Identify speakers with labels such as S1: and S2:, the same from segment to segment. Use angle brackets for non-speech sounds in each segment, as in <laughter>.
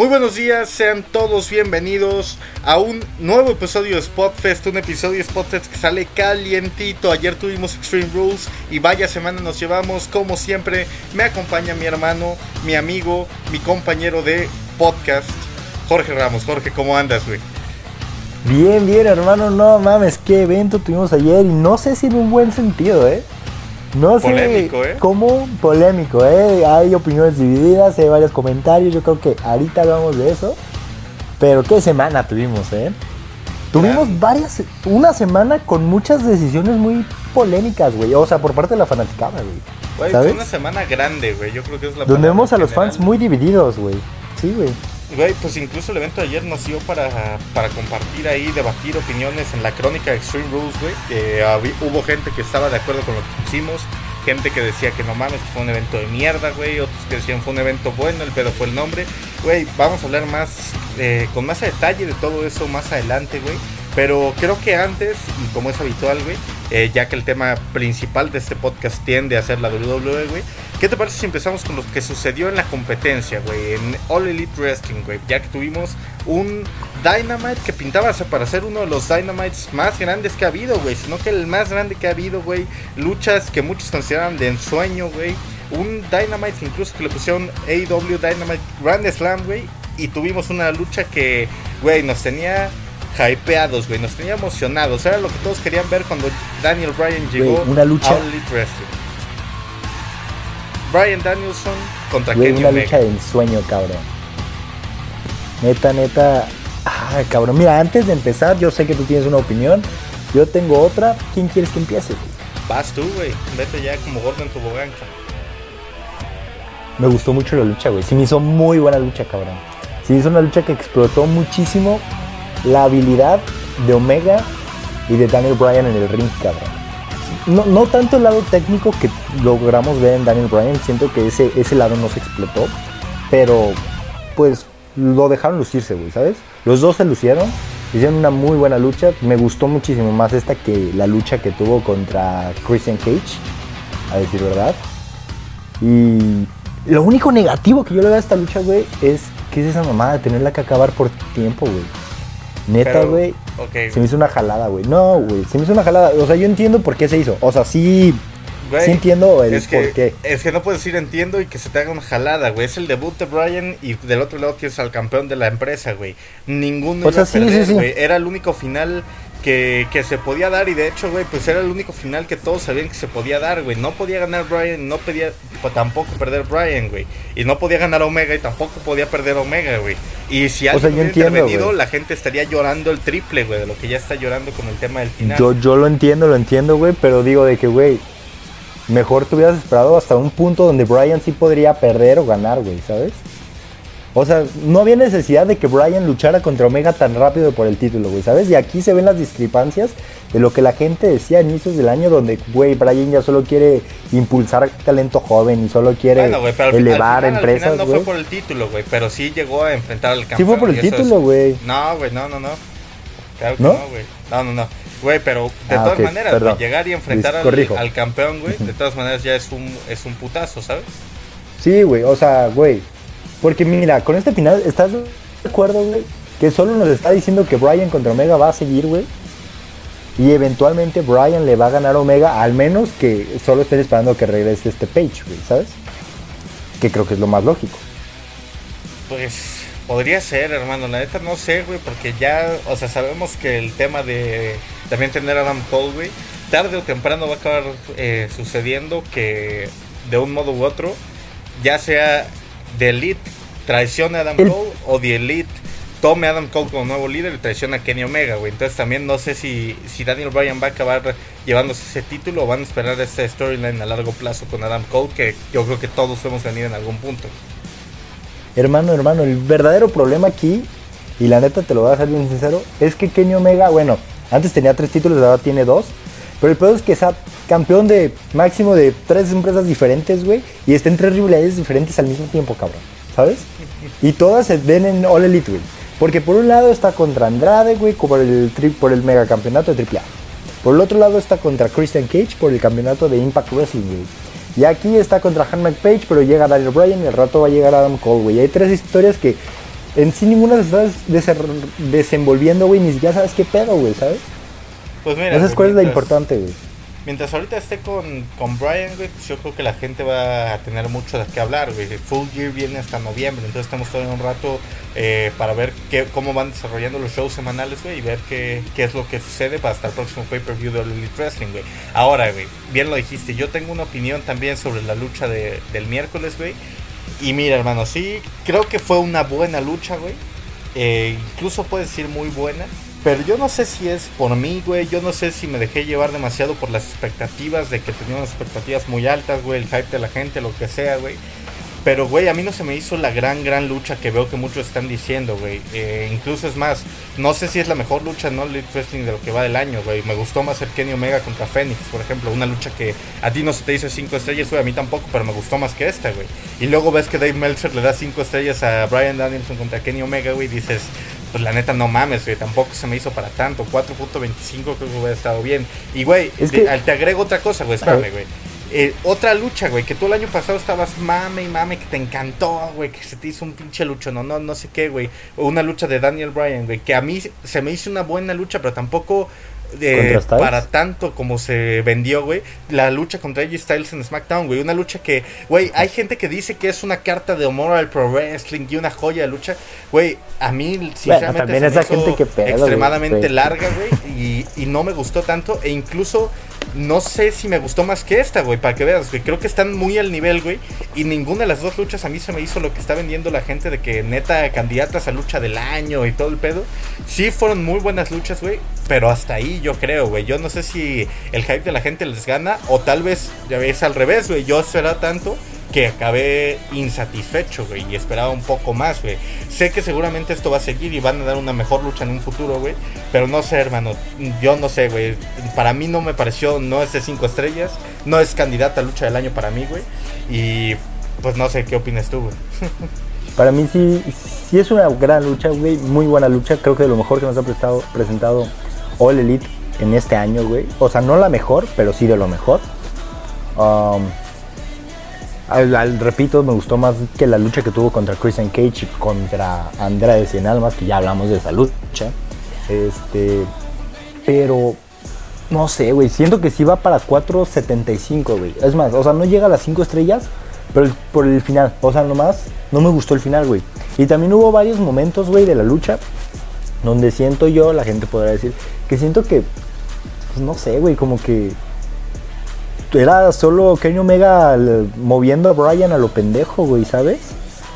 S1: Muy buenos días, sean todos bienvenidos a un nuevo episodio de Spotfest, un episodio de Spotfest que sale calientito. Ayer tuvimos Extreme Rules y vaya semana nos llevamos, como siempre. Me acompaña mi hermano, mi amigo, mi compañero de podcast, Jorge Ramos. Jorge, ¿cómo andas, güey?
S2: Bien, bien, hermano, no mames, qué evento tuvimos ayer y no sé si en un buen sentido, ¿eh? No
S1: polémico,
S2: sé ¿eh? cómo polémico, ¿eh? Hay opiniones divididas, hay varios comentarios, yo creo que ahorita hablamos de eso. Pero qué semana tuvimos, ¿eh? Tuvimos varias, una semana con muchas decisiones muy polémicas, güey. O sea, por parte de la fanaticada, güey.
S1: Güey, fue una semana grande, güey. Yo creo que es la
S2: Donde vemos a los fans muy divididos, güey. Sí, güey.
S1: Güey, pues incluso el evento de ayer nos dio para, para compartir ahí, debatir opiniones en la crónica de Extreme Rules, güey. hubo gente que estaba de acuerdo con lo que pusimos, gente que decía que no mames, que fue un evento de mierda, güey. Otros que decían fue un evento bueno, el pedo fue el nombre. Güey, vamos a hablar más, eh, con más detalle de todo eso más adelante, güey. Pero creo que antes, y como es habitual, güey, eh, ya que el tema principal de este podcast tiende a ser la WWE, güey, ¿qué te parece si empezamos con lo que sucedió en la competencia, güey? En All Elite Wrestling, güey, ya que tuvimos un Dynamite que pintaba para ser uno de los Dynamites más grandes que ha habido, güey, sino que el más grande que ha habido, güey, luchas que muchos consideran de ensueño, güey, un Dynamite incluso que le pusieron AEW Dynamite Grand Slam, güey, y tuvimos una lucha que, güey, nos tenía hypeados, güey. Nos tenía emocionados. Era lo que todos querían ver cuando Daniel Bryan llegó
S2: una lucha.
S1: a Elite Wrestling. Brian Danielson contra
S2: güey,
S1: Kenny
S2: una lucha de ensueño, cabrón. Neta, neta. Ah, cabrón. Mira, antes de empezar, yo sé que tú tienes una opinión. Yo tengo otra. ¿Quién quieres que empiece?
S1: Vas tú, güey. Vete ya como gordo en tu boganca.
S2: Me gustó mucho la lucha, güey. Sí me hizo muy buena lucha, cabrón. Sí hizo una lucha que explotó muchísimo la habilidad de Omega y de Daniel Bryan en el ring, cabrón. No, no tanto el lado técnico que logramos ver en Daniel Bryan, siento que ese, ese lado no se explotó, pero pues lo dejaron lucirse, güey, ¿sabes? Los dos se lucieron, hicieron una muy buena lucha, me gustó muchísimo más esta que la lucha que tuvo contra Christian Cage, a decir verdad. Y lo único negativo que yo le veo a esta lucha, güey, es que es esa mamada de tenerla que acabar por tiempo, güey. Neta, güey. Se me hizo una jalada, güey. No, güey. Se me hizo una jalada. O sea, yo entiendo por qué se hizo. O sea, sí. sí entiendo el
S1: es que,
S2: por qué.
S1: Es que no puedes decir entiendo y que se te haga una jalada, güey. Es el debut de Brian y del otro lado tienes al campeón de la empresa, güey. Ninguno o sea, sí, sí. Era el único final que, que, se podía dar y de hecho, güey, pues era el único final que todos sabían que se podía dar, güey. No podía ganar Brian, no podía pues, tampoco perder Brian, güey. Y no podía ganar Omega y tampoco podía perder Omega, güey. Y si alguien hubiera intervenido, la gente estaría llorando el triple, güey, de lo que ya está llorando con el tema del final.
S2: Yo, yo lo entiendo, lo entiendo, güey, pero digo de que, güey, mejor te hubieras esperado hasta un punto donde Brian sí podría perder o ganar, güey, ¿sabes? O sea, no había necesidad de que Brian luchara contra Omega tan rápido por el título, güey, ¿sabes? Y aquí se ven las discrepancias de lo que la gente decía a inicios del año, donde, güey, Brian ya solo quiere impulsar talento joven y solo quiere elevar empresas.
S1: no fue por el título, güey, pero sí llegó a enfrentar al campeón.
S2: Sí fue por el título, güey.
S1: No, güey, no, no, no. Claro que no, güey. No, no, no. Güey, pero de ah, todas maneras, llegar y enfrentar al, al, campeón, güey, de todas maneras ya es un, es un putazo, ¿sabes?
S2: Sí, güey, o sea, güey, porque mira, con este final, ¿estás de acuerdo, güey? Que solo nos está diciendo que Brian contra Omega va a seguir, güey. Y eventualmente Brian le va a ganar a Omega, al menos que solo estén esperando que regrese este Page, güey, ¿sabes? Que creo que es lo más lógico.
S1: Pues podría ser, hermano. La neta no sé, güey, porque ya, o sea, sabemos que el tema de también tener a Adam Cole, güey, tarde o temprano va a acabar eh, sucediendo que de un modo u otro, ya sea The Elite traiciona a Adam Cole o The Elite tome a Adam Cole como nuevo líder y traiciona a Kenny Omega, güey. Entonces también no sé si, si Daniel Bryan va a acabar llevándose ese título o van a esperar esta storyline a largo plazo con Adam Cole, que yo creo que todos podemos venir en algún punto.
S2: Hermano, hermano, el verdadero problema aquí, y la neta te lo voy a hacer bien sincero, es que Kenny Omega, bueno, antes tenía tres títulos, ahora tiene dos. Pero el peor es que sea campeón de máximo de tres empresas diferentes, güey. Y está en tres rivalidades diferentes al mismo tiempo, cabrón. ¿Sabes? Y todas se ven en All Elite, güey. Porque por un lado está contra Andrade, güey, por el, por el mega campeonato de AAA. Por el otro lado está contra Christian Cage por el campeonato de Impact Wrestling, güey. Y aquí está contra Han Page, pero llega Daniel Bryan y al rato va a llegar Adam Cole, güey. Hay tres historias que en sí ninguna se está desenvolviendo, güey, ni siquiera sabes qué pedo, güey, ¿sabes?
S1: Pues mira,
S2: Esa es cuál es la importante, güey.
S1: Mientras ahorita esté con, con Brian, pues yo creo que la gente va a tener mucho de qué hablar. Full Gear viene hasta noviembre, entonces estamos todavía un rato eh, para ver qué, cómo van desarrollando los shows semanales, güey, y ver qué, qué es lo que sucede para hasta el próximo pay-per-view de Elite Wrestling, güey. Ahora, güey, bien lo dijiste, yo tengo una opinión también sobre la lucha de, del miércoles, güey. Y mira, hermano, sí, creo que fue una buena lucha, güey. Eh, incluso puede decir muy buena. Pero yo no sé si es por mí, güey. Yo no sé si me dejé llevar demasiado por las expectativas de que tenía unas expectativas muy altas, güey. El hype de la gente, lo que sea, güey. Pero, güey, a mí no se me hizo la gran, gran lucha que veo que muchos están diciendo, güey. Eh, incluso es más, no sé si es la mejor lucha no Elite Wrestling de lo que va del año, güey. Me gustó más el Kenny Omega contra Phoenix, por ejemplo. Una lucha que a ti no se te hizo 5 estrellas, güey. A mí tampoco, pero me gustó más que esta, güey. Y luego ves que Dave Meltzer le da 5 estrellas a Brian Danielson contra Kenny Omega, güey. Y dices, pues la neta no mames, güey, tampoco se me hizo para tanto. 4.25 creo que hubiera estado bien. Y, güey, te agrego otra cosa, güey, espérame, güey. Eh, otra lucha, güey, que tú el año pasado estabas mame y mame, que te encantó, güey, que se te hizo un pinche lucho, no, no, no sé qué, güey. Una lucha de Daniel Bryan, güey, que a mí se me hizo una buena lucha, pero tampoco eh, para tanto como se vendió, güey, la lucha contra AJ Styles en SmackDown, güey. Una lucha que, güey, hay gente que dice que es una carta de amor al pro wrestling y una joya de lucha. Güey, a mí, sinceramente,
S2: bueno, esa gente que
S1: extremadamente larga, güey, y, y no me gustó tanto. E incluso no sé si me gustó más que esta, güey, para que veas, güey. Creo que están muy al nivel, güey. Y ninguna de las dos luchas a mí se me hizo lo que está vendiendo la gente de que neta candidatas a lucha del año y todo el pedo. Sí fueron muy buenas luchas, güey. Pero hasta ahí yo creo, güey. Yo no sé si el hype de la gente les gana o tal vez ya ves al revés, güey. Yo esperaba tanto que acabé insatisfecho, güey, y esperaba un poco más, güey. Sé que seguramente esto va a seguir y van a dar una mejor lucha en un futuro, güey, pero no sé, hermano, yo no sé, güey. Para mí no me pareció, no es de 5 estrellas, no es candidata a lucha del año para mí, güey, y pues no sé qué opinas tú, güey. <laughs>
S2: Para mí sí, sí es una gran lucha, güey, muy buena lucha, creo que de lo mejor que nos ha prestado, presentado All Elite en este año, güey. O sea, no la mejor, pero sí de lo mejor. Um, repito, me gustó más que la lucha que tuvo contra Christian Cage y contra Andrade Cien Almas, que ya hablamos de esa lucha. Este, pero no sé, güey, siento que sí va para 4.75, güey. Es más, o sea, no llega a las 5 estrellas, pero por el final, o sea, nomás no me gustó el final, güey. Y también hubo varios momentos, güey, de la lucha donde siento yo, la gente podrá decir, que siento que, pues no sé, güey, como que era solo Kenny Omega moviendo a Brian a lo pendejo, güey, ¿sabes?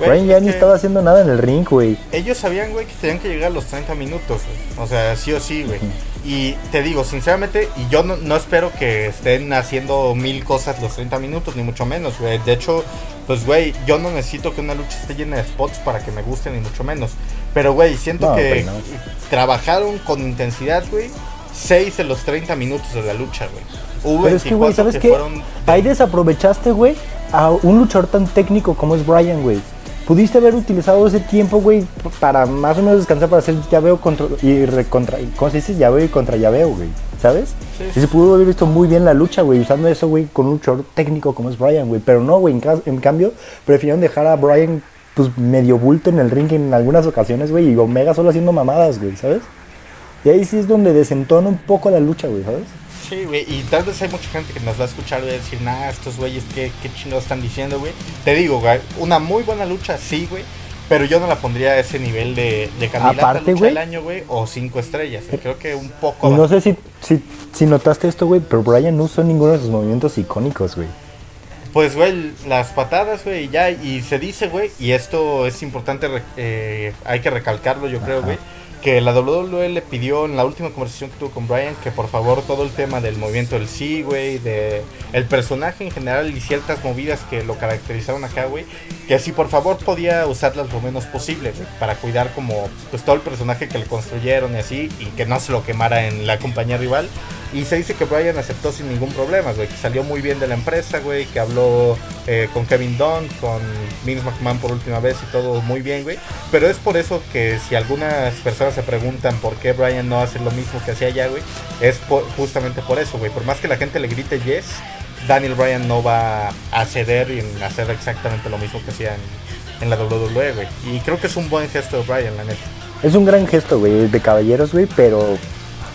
S2: Brian ya ni estaba haciendo nada en el ring, güey.
S1: Ellos sabían, güey, que tenían que llegar a los 30 minutos, güey. O sea, sí o sí, güey. Y te digo, sinceramente, y yo no, espero que estén haciendo mil cosas los 30 minutos, ni mucho menos, güey. De hecho, pues, güey, yo no necesito que una lucha esté llena de spots para que me guste, ni mucho menos. Pero, güey, siento que trabajaron con intensidad, güey. 6 de los 30 minutos de la lucha, güey.
S2: Pero es que, güey, ¿sabes qué? Ahí desaprovechaste, güey, a un luchador tan técnico como es Brian, güey. Pudiste haber utilizado ese tiempo, güey, para más o menos descansar, para hacer llaveo contra, y recontra, ¿cómo se dice? Llaveo y contra llaveo, güey, ¿sabes? Y se pudo haber visto muy bien la lucha, güey, usando eso, güey, con un luchador técnico como es Brian, güey. Pero no, güey, en, cambio, prefirieron dejar a Brian, pues, medio bulto en el ring en algunas ocasiones, güey, y Omega solo haciendo mamadas, güey, ¿sabes? Y ahí sí es donde desentona un poco la lucha, güey, ¿sabes?
S1: Sí, güey, y tal vez hay mucha gente que nos va a escuchar y decir, nah, estos güeyes, ¿qué, qué chingados están diciendo, güey? Te digo, güey, una muy buena lucha, sí, güey, pero yo no la pondría a ese nivel de, de candidata lucha del año, güey, o cinco estrellas. Creo que un poco.
S2: no sé si, si, si notaste esto, güey, pero Brian no usó ninguno de sus movimientos icónicos, güey.
S1: Pues, güey, las patadas, güey, ya, y se dice, güey, y esto es importante, eh, hay que recalcarlo, yo creo, güey que la WWE le pidió en la última conversación que tuvo con Brian que por favor todo el tema del movimiento del sí, güey, de el personaje en general y ciertas movidas que lo caracterizaron acá, güey, que así por favor podía usarlas lo menos posible, güey, para cuidar como pues todo el personaje que le construyeron y así y que no se lo quemara en la compañía rival. Y se dice que Brian aceptó sin ningún problema, güey, que salió muy bien de la empresa, güey, que habló eh, con Kevin Dunn, con Vince McMahon por última vez y todo muy bien, güey. Pero es por eso que si algunas personas se preguntan por qué Brian no hace lo mismo que hacía allá, güey, es justamente por eso, güey. Por más que la gente le grite yes, Daniel Bryan no va a ceder y hacer exactamente lo mismo que hacía en la WWE, güey. Y creo que es un buen gesto de Bryan, la neta.
S2: Es un gran gesto, güey, de caballeros, güey, pero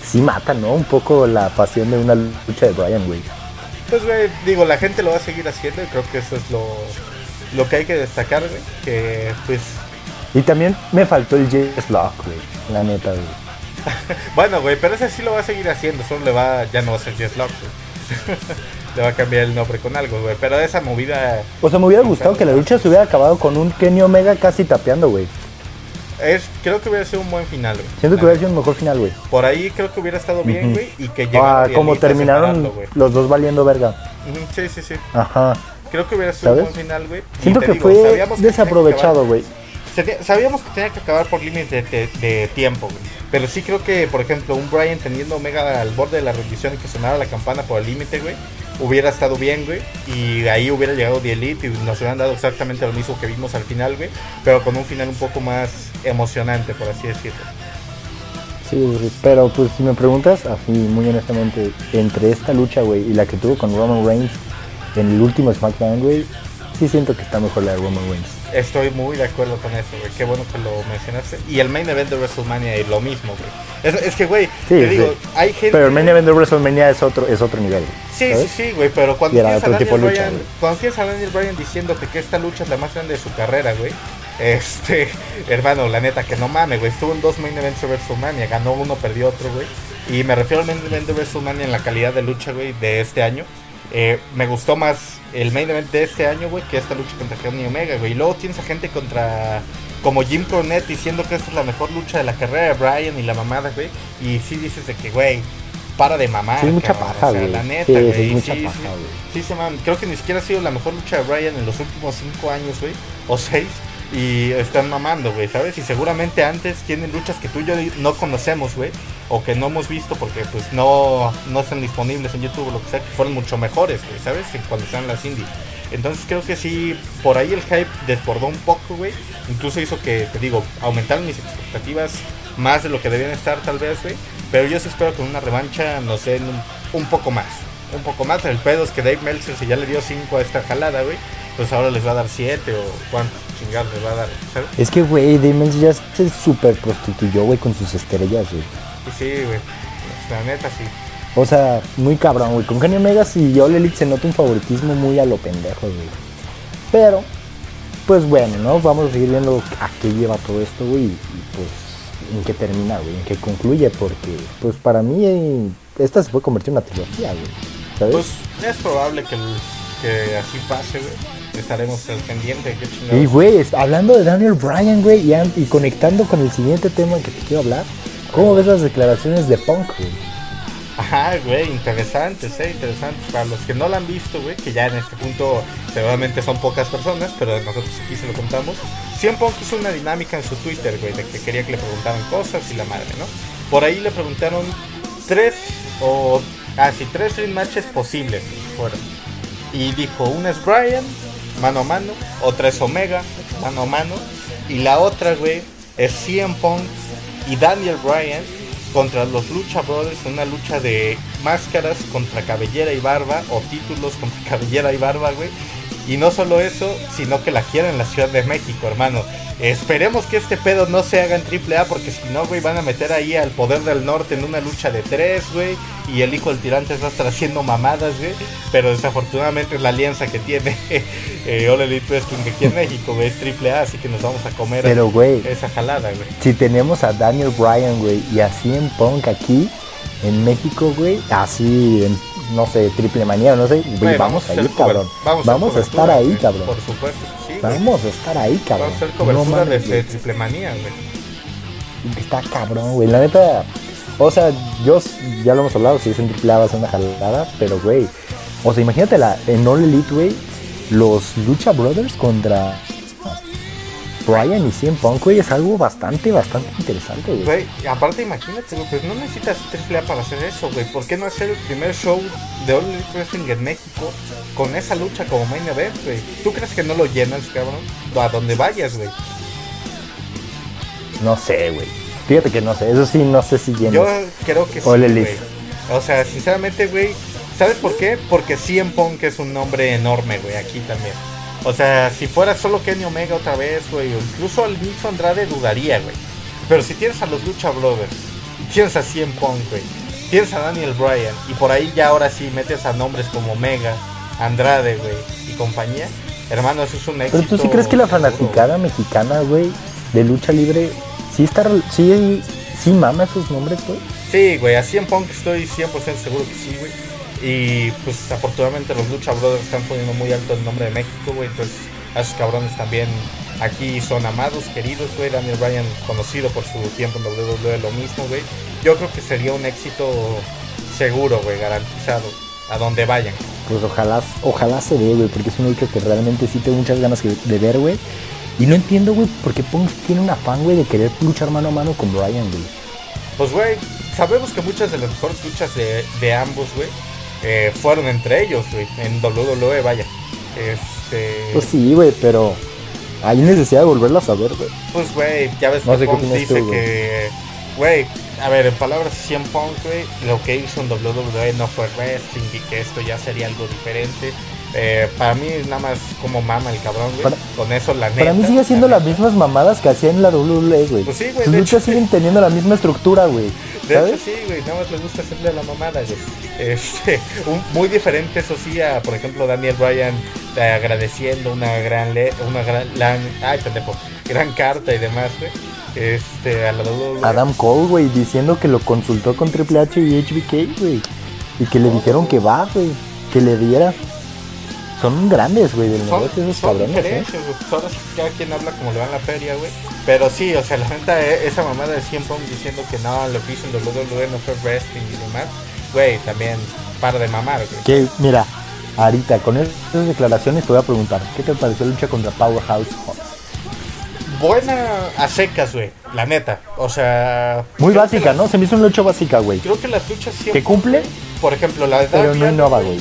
S2: sí mata, ¿no? Un poco la pasión de una lucha de Bryan, güey.
S1: Pues, güey, digo, la gente lo va a seguir haciendo y creo que eso es lo, lo que hay que destacar, güey. Que, pues...
S2: Y también me faltó el Jess Lock, güey, la neta, güey. <laughs>
S1: bueno, güey, pero ese sí lo va a seguir haciendo, solo le va, ya no va a ser Jess Lock, güey. <laughs> le va a cambiar el nombre con algo, güey. Pero esa movida...
S2: O sea, me hubiera gustado que la lucha se hubiera acabado con un Kenny Omega casi tapeando, güey.
S1: Es, creo que hubiera sido un buen final, güey.
S2: Siento que hubiera sido un mejor final, güey.
S1: Por ahí creo que hubiera estado bien, güey. Y que
S2: Ah, como terminaron los dos valiendo verga.
S1: Sí, sí, sí.
S2: Ajá.
S1: Creo que hubiera sido un buen final, güey.
S2: Siento que fue desaprovechado, güey.
S1: Sabíamos que tenía que acabar por límite de, tiempo, güey. Pero sí creo que, por ejemplo, un Brian teniendo Omega al borde de la rendición y que sonara la campana por el límite, güey, hubiera estado bien, güey. Y ahí hubiera llegado The Elite y nos hubieran dado exactamente lo mismo que vimos al final, güey. Pero con un final un poco más emocionante, por así decirlo.
S2: Sí, pero pues si me preguntas, así muy honestamente, entre esta lucha, güey, y la que tuvo con Roman Reigns en el último SmackDown, güey, sí siento que está mejor la de Roman Reigns.
S1: Estoy muy de acuerdo con eso, güey. Qué bueno que lo mencionaste. Y el main event de WrestleMania es lo mismo, güey. Es, que, güey, te digo, hay gente.
S2: Pero el main event de WrestleMania es otro, es otro nivel.
S1: Sí, sí, sí, güey. Pero cuando tienes, a Daniel Bryan, cuando tienes a Daniel Bryan diciéndote que esta lucha es la más grande de su carrera, güey. Este, <laughs> hermano, la neta, que no mames, güey. Estuvo en dos main events de WrestleMania. Ganó uno, perdió otro, güey. Y me refiero al main event de WrestleMania en la calidad de lucha, güey, de este año. Eh, me gustó más el main event de este año, güey, que esta lucha contra Kenny Omega, güey. Y luego tienes a gente contra. Como Jim Cornette diciendo que esta es la mejor lucha de la carrera de Brian y la mamada, güey. Y sí dices de que, güey, para de mamar.
S2: Sí, mucha paja, güey.
S1: La neta, güey. Sí, mucha paja, sí, sí, man. Creo que ni siquiera ha sido la mejor lucha de Brian en los últimos cinco años, güey. O seis. Y están mamando, güey, ¿sabes? Y seguramente antes tienen luchas que tú y yo no conocemos, güey. O que no hemos visto porque pues no, no están disponibles en YouTube o lo que sea, que fueron mucho mejores, güey, ¿sabes? Cuando están las indie. Entonces creo que sí, por ahí el hype desbordó un poco, güey. Incluso hizo que, te digo, aumentaron mis expectativas más de lo que debían estar tal vez, güey. Pero yo sí espero con una revancha no sé, un, un poco más. Un poco más. El pedo es que Dave Meltzer si ya le dio 5 a esta jalada, güey pues ahora les va a dar 7 o cuántos chingados les va a dar, ¿sabes?
S2: Es que, güey, Demons ya se super prostituyó, güey, con sus estrellas, güey.
S1: Sí, güey, la neta sí.
S2: O sea, muy cabrón, güey. Con Kenny Omega y yo Elite se nota un favoritismo muy a lo pendejo, güey. Pero, pues bueno, ¿no? Vamos a seguir viendo a qué lleva todo esto, güey. Y pues en qué termina, güey. En qué concluye, porque, pues para mí, esta se puede convertir en una trilogía, güey. ¿Sabes?
S1: Pues es probable que, que así pase, güey estaremos al pendiente.
S2: Y güey, hablando de Daniel Bryan, güey, y, conectando con el siguiente tema que te quiero hablar, ¿cómo ves las declaraciones de Punk, güey?
S1: Ajá, güey, interesantes, eh, interesantes. Para los que no la han visto, güey, que ya en este punto seguramente son pocas personas, pero nosotros aquí se lo contamos. Siempre Punk hizo una dinámica en su Twitter, güey, de que quería que le preguntaran cosas y la madre, ¿no? Por ahí le preguntaron tres o casi ah, tres matches posibles fueron. Y dijo, una es Bryan, mano a mano, otra es Omega, mano a mano, y la otra, güey, es CM Punk y Daniel Bryan contra los Lucha Brothers, una lucha de máscaras contra cabellera y barba, o títulos contra <laughs> cabellera y barba, güey. Y no solo eso, sino que la quieren en la Ciudad de México, hermano. Esperemos que este pedo no se haga en AAA porque si no, güey, van a meter ahí al poder del norte en una lucha de tres, güey. Y el hijo del tirante va a estar haciendo mamadas, güey. Pero desafortunadamente es la alianza que tiene <laughs> eh, All Elite Wrestling aquí en México, güey. Es AAA, así que nos vamos a comer
S2: Pero, güey,
S1: esa jalada, güey.
S2: Si tenemos a Daniel Bryan, güey, y así en Punk aquí en México, güey, así en no sé, triple manía, no sé, güey, vamos, a ir, cabrón. Vamos, a, estar ahí, cabrón.
S1: Por supuesto, sí.
S2: Vamos a estar ahí, cabrón.
S1: Vamos a hacer cobertura no, de triple manía, güey.
S2: Está cabrón, güey. La neta, o sea, yo ya lo hemos hablado, si es en triple A va a ser una jalada, pero güey, o sea, imagínate la, en All Elite, güey, los Lucha Brothers contra Brian y CM Punk, güey, es algo bastante, bastante interesante, güey.
S1: Güey, aparte imagínate, güey, pues no necesitas AAA para hacer eso, güey. ¿Por qué no hacer el primer show de All Elite Wrestling en México con esa lucha como main event, güey? ¿Tú crees que no lo llenas, cabrón? A donde vayas, güey.
S2: No sé, güey. Fíjate que no sé, eso sí, no sé si llenas.
S1: Yo creo que sí, güey. O sea, sinceramente, güey, ¿sabes por qué? Porque CM Punk es un nombre enorme, güey, aquí también. O sea, si fuera solo Kenny Omega otra vez, güey, o incluso al mismo Andrade dudaría, güey. Pero si tienes a los Lucha Brothers, tienes a CM Punk, güey, tienes a Daniel Bryan, y por ahí ya ahora sí metes a nombres como Omega, Andrade, güey, y compañía, hermano, eso es un éxito.
S2: Pero tú sí crees que la fanaticada mexicana, güey, de lucha libre, sí está, sí, sí mama esos nombres, güey.
S1: Sí, güey, a CM Punk estoy 100% seguro que sí, güey. Y pues afortunadamente los Lucha Brothers están poniendo muy alto el nombre de México, güey. Entonces a esos cabrones también aquí son amados, queridos, güey. Daniel Bryan conocido por su tiempo en WWE, lo mismo, güey. Yo creo que sería un éxito seguro, güey, garantizado, a donde vayan.
S2: Pues ojalá, ojalá se dé, güey, porque es un lucha que realmente sí tengo muchas ganas de ver, güey. Y no entiendo, güey, por qué Punk tiene un afán, güey, de querer luchar mano a mano con Bryan, güey.
S1: Pues, güey, sabemos que muchas de las mejores luchas de, de ambos, güey, eh, fueron entre ellos, güey, en WWE, vaya. Este...
S2: Pues sí, güey, pero hay necesidad de volverlas a ver, güey.
S1: Pues, güey, ya ves que Punk dice que, güey, a ver, en palabras de 100 Punk, güey, lo que hizo en WWE no fue wrestling y que esto ya sería algo diferente. Eh, para mí nada más como mama el cabrón, güey. Con eso la neta.
S2: Para mí sigue haciendo las mismas mamadas que hacía en la WWE, güey.
S1: Pues sí, güey.
S2: Sus luchas siguen teniendo la misma estructura, güey.
S1: De hecho sí, güey. Nada más le gusta hacerle la mamada, güey. Este, muy diferente, eso sí, a por ejemplo Daniel Bryan agradeciendo una gran le una gran ay, pendejo, gran carta y demás, güey. Este, a la WWE.
S2: Adam Cole, güey, diciendo que lo consultó con Triple H y HBK, güey. Y que le dijeron que va, güey. Que le diera son grandes, güey, del son, negocio esos son cabrones, ¿eh?
S1: Cada quien habla como le va en la feria, güey. Pero sí, o sea, la neta, eh, esa mamada de 100 Pong diciendo que no, lo que hizo en WWE no fue wrestling y demás, güey, también para de mamar, güey.
S2: Que, mira, ahorita, con esas declaraciones te voy a preguntar, ¿qué te pareció la lucha contra Powerhouse
S1: Buena a secas, güey, la neta. O sea.
S2: Muy básica, ¿no? Se me hizo una lucha básica, güey.
S1: Creo que las luchas siempre.
S2: ¿Que cumple?
S1: Por ejemplo, la de
S2: Pero no innova, güey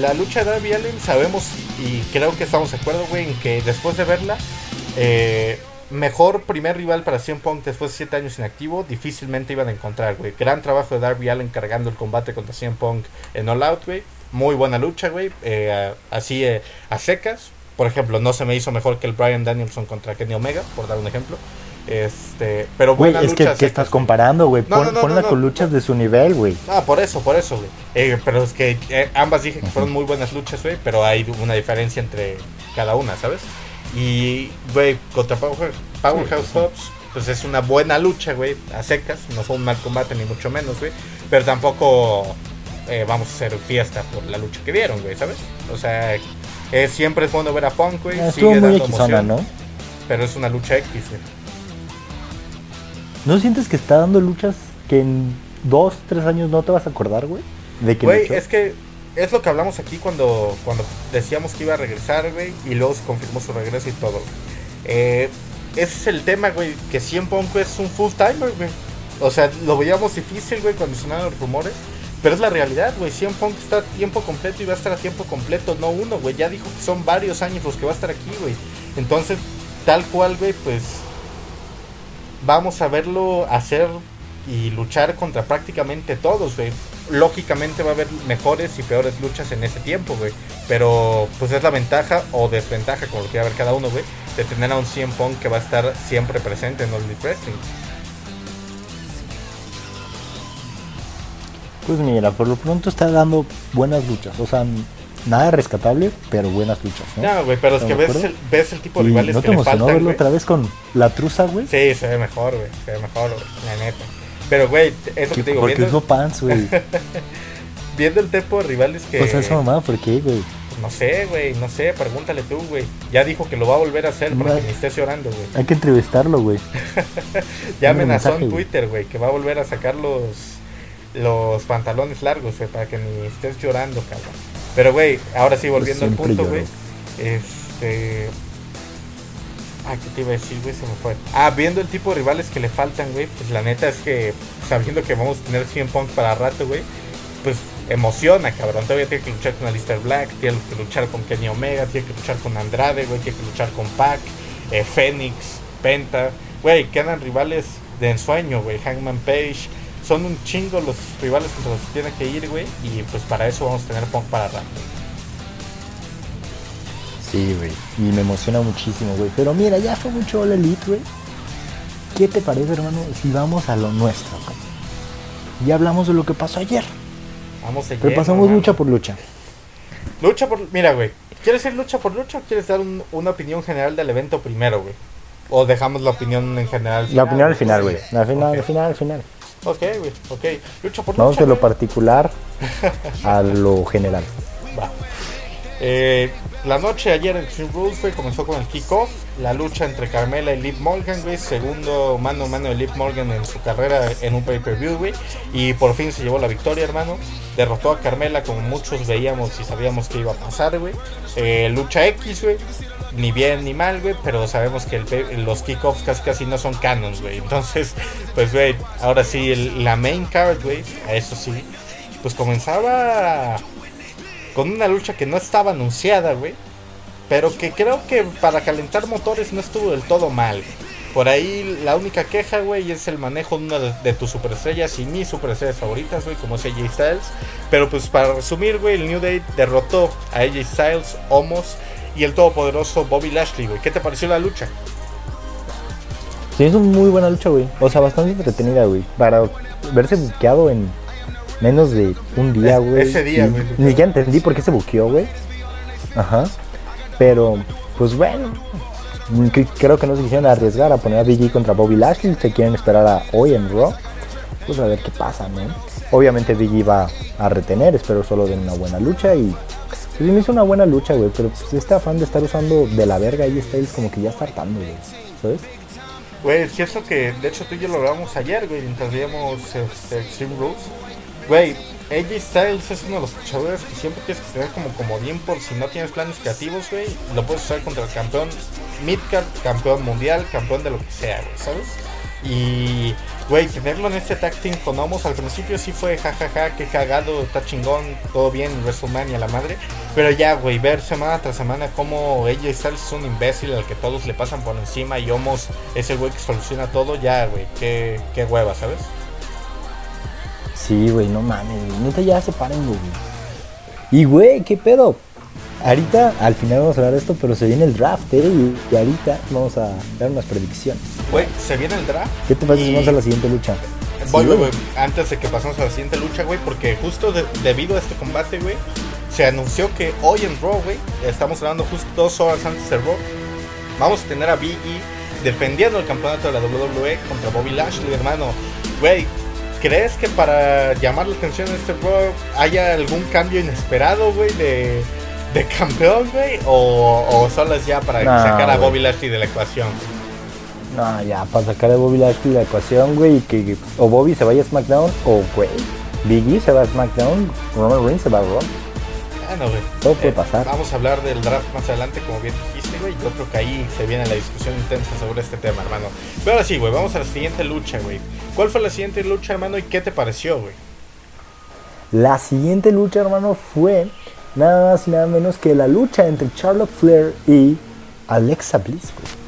S1: la lucha de Darby Allen sabemos y creo que estamos de acuerdo, güey, en que después de verla, eh, mejor primer rival para CM Punk después de 7 años inactivo, difícilmente iban a encontrar, güey. Gran trabajo de Darby Allen cargando el combate contra CM Punk en All Out, güey. Muy buena lucha, güey. Eh, así eh, a secas. Por ejemplo, no se me hizo mejor que el Brian Danielson contra Kenny Omega, por dar un ejemplo. Este, pero
S2: güey, es que, ¿qué estás comparando, güey? Pon, ponla con luchas de su nivel, güey.
S1: Ah, por eso, por eso, güey. Eh, pero es que eh, ambas dije que fueron muy buenas luchas, güey, pero hay una diferencia entre cada una, ¿sabes? Y, güey, contra Powerhouse Pops, pues es una buena lucha, güey, a secas. No fue un mal combate, ni mucho menos, güey. Pero tampoco eh, vamos a hacer fiesta por la lucha que vieron, güey, ¿sabes? O sea, siempre es bueno ver a Punk, güey.
S2: Sigue muy dando ¿no?
S1: Pero es una lucha X, güey.
S2: ¿No sientes que está dando luchas que en dos, tres años no te vas a acordar, güey?
S1: De que Güey, es que es lo que hablamos aquí cuando, cuando decíamos que iba a regresar, güey, y luego se confirmó su regreso y todo. Eh, ese es el tema, güey, que 100 Punk es un full timer, güey. O sea, lo veíamos difícil, güey, cuando sonaban los rumores. Pero es la realidad, güey. 100 Punk está a tiempo completo y va a estar a tiempo completo, no uno, güey. Ya dijo que son varios años los que va a estar aquí, güey. Entonces, tal cual, güey, pues vamos a verlo hacer y luchar contra prácticamente todos, güey. Lógicamente va a haber mejores y peores luchas en ese tiempo, güey. Pero pues es la ventaja o desventaja, como lo quiera ver cada uno, güey, de tener a un CM Punk que va a estar siempre presente en All Wrestling.
S2: Pues mira, por lo pronto está dando buenas luchas. O sea, nada rescatable, pero buenas luchas.
S1: No, güey, pero es que ves el, ves el, tipo de rivales
S2: ¿no
S1: que le faltan, verlo
S2: otra vez con la truza, güey?
S1: Sí, se ve mejor, güey, se ve mejor, güey, la neta. Pero, güey, es lo que te digo.
S2: Porque viendo... pants, güey. <laughs>
S1: viendo el tipo de rivales que...
S2: Pues esa mamá, ¿por qué, güey?
S1: Pues no sé, güey, no sé, pregúntale tú, güey. Ya dijo que lo va a volver a hacer para que ni estés llorando, güey.
S2: Hay que entrevistarlo, güey. <laughs>
S1: ya amenazó en Twitter, güey, que va a volver a sacar los, los pantalones largos, güey, para que ni estés llorando, cabrón. Pero, güey, ahora sí, volviendo al punto, güey. Este. Ah, ¿qué te iba a decir, güey? Se me fue. Ah, viendo el tipo de rivales que le faltan, güey. Pues la neta es que, sabiendo que vamos a tener 100 Punk para rato, güey. Pues emociona, cabrón. Todavía tiene que luchar con Alistair Black, tiene que luchar con Kenny Omega, tiene que luchar con Andrade, güey. Tiene que luchar con Pac, eh, Phoenix, Penta. Güey, quedan rivales de ensueño, güey. Hangman Page son un chingo los rivales que los tiene que ir, güey. Y pues para eso vamos a tener Punk para rato.
S2: Sí, güey. Y me emociona muchísimo, güey. Pero mira, ya fue mucho All Elite, güey. ¿Qué te parece, hermano, si vamos a lo nuestro, güey? Ya hablamos de lo que pasó ayer.
S1: Vamos a
S2: Pero pasamos lucha por lucha.
S1: Lucha por... Mira, güey. ¿Quieres ir lucha por lucha o quieres dar un- una opinión general del evento primero, güey? O dejamos la opinión en general.
S2: La opinión al final, güey. La final, al final, al final.
S1: Ok, güey. Ok. Lucha por
S2: Vamos
S1: lucha.
S2: de lo particular <laughs> a lo general.
S1: Va. Eh, la noche ayer en Extreme Rules güey, comenzó con el kickoff, la lucha entre Carmela y Liv Morgan, güey, segundo mano a mano de Liv Morgan en su carrera en un pay-per-view, güey, y por fin se llevó la victoria, hermano. Derrotó a Carmela como muchos veíamos y sabíamos que iba a pasar, güey. Eh, lucha X, güey, ni bien ni mal, güey, pero sabemos que los kickoffs casi, casi no son canons, güey. Entonces, <laughs> pues, güey, ahora sí, la main card, güey, a eso sí, pues comenzaba con una lucha que no estaba anunciada, güey. Pero que creo que para calentar motores no estuvo del todo mal. Por ahí la única queja, güey, es el manejo de una de, de tus superestrellas y mis superestrellas favoritas, güey, como es AJ Styles. Pero pues para resumir, güey, el New Day derrotó a AJ Styles, Homos y el todopoderoso Bobby Lashley, güey. ¿Qué te pareció la lucha?
S2: Sí, es una muy buena lucha, güey. O sea, bastante entretenida, güey. Para verse buqueado en menos de un día, güey.
S1: ese día, güey.
S2: Ni siquiera entendí por qué se buqueó, güey. Ajá. Pero, pues bueno. Creo que no se quisieron arriesgar a poner a Biggie contra Bobby Lashley. Se quieren esperar a hoy en Raw. Pues a ver qué pasa, ¿no? Obviamente Biggie va a retener. Espero solo de una buena lucha. Y pues hizo una buena lucha, güey. Pero pues este afán de estar usando de la verga ahí Styles como que ya está hartando, güey. ¿Sabes?
S1: Güey, es lo que, de hecho, tú y yo lo hablamos ayer, güey, mientras veíamos este, Extreme Rules. Güey, AJ Styles es uno de los luchadores que siempre tienes que tener como comodín por si no tienes planes creativos, güey. Lo puedes usar contra el campeón Midcard, campeón mundial, campeón de lo que sea, güey, ¿sabes? Y, güey, tenerlo en este tag team con Homos al principio sí fue jajaja, qué cagado, está chingón, todo bien, WrestleMania, la madre. Pero ya, güey, ver semana tras semana cómo AJ Styles es un imbécil al que todos le pasan por encima y Homos es el güey que soluciona todo, ya, güey, qué, qué hueva, ¿sabes?
S2: Sí, güey, no mames. Neta ya se paren, güey. Y, güey, ¿qué pedo? Ahorita, al final vamos a hablar de esto, pero se viene el draft, ¿eh? Y, ahorita vamos a dar unas predicciones.
S1: Güey, se viene el draft.
S2: ¿Qué te parece si
S1: y-
S2: vamos a la siguiente lucha?
S1: Voy,
S2: Sí,
S1: voy,
S2: güey.
S1: Antes de que pasemos a la siguiente lucha, güey, porque justo de- debido a este combate, güey, se anunció que hoy en Raw, güey, estamos hablando justo dos horas antes de Raw, vamos a tener a Big E defendiendo el campeonato de la WWE contra Bobby Lashley, hermano. Güey, ¿crees que para llamar la atención en este Raw haya algún cambio inesperado, güey, de, de campeón, güey? O, o solo es ya para
S2: No,
S1: sacar a. Bobby Lashley de la ecuación?
S2: No, ya, para sacar a Bobby Lashley de la ecuación, güey, que, que o Bobby se vaya a SmackDown, o, güey, Big E se va a SmackDown, Roman Reigns se va a Raw.
S1: Bueno, güey.
S2: Todo puede pasar.
S1: Vamos a hablar del draft más adelante, como bien dijiste, güey. Yo creo que ahí se viene la discusión intensa sobre este tema, hermano. Pero ahora sí, güey, vamos a la siguiente lucha, güey. ¿Cuál fue la siguiente lucha, hermano, y qué te pareció, güey?
S2: La siguiente lucha, hermano, fue nada más y nada menos que la lucha entre Charlotte Flair y Alexa Bliss, güey.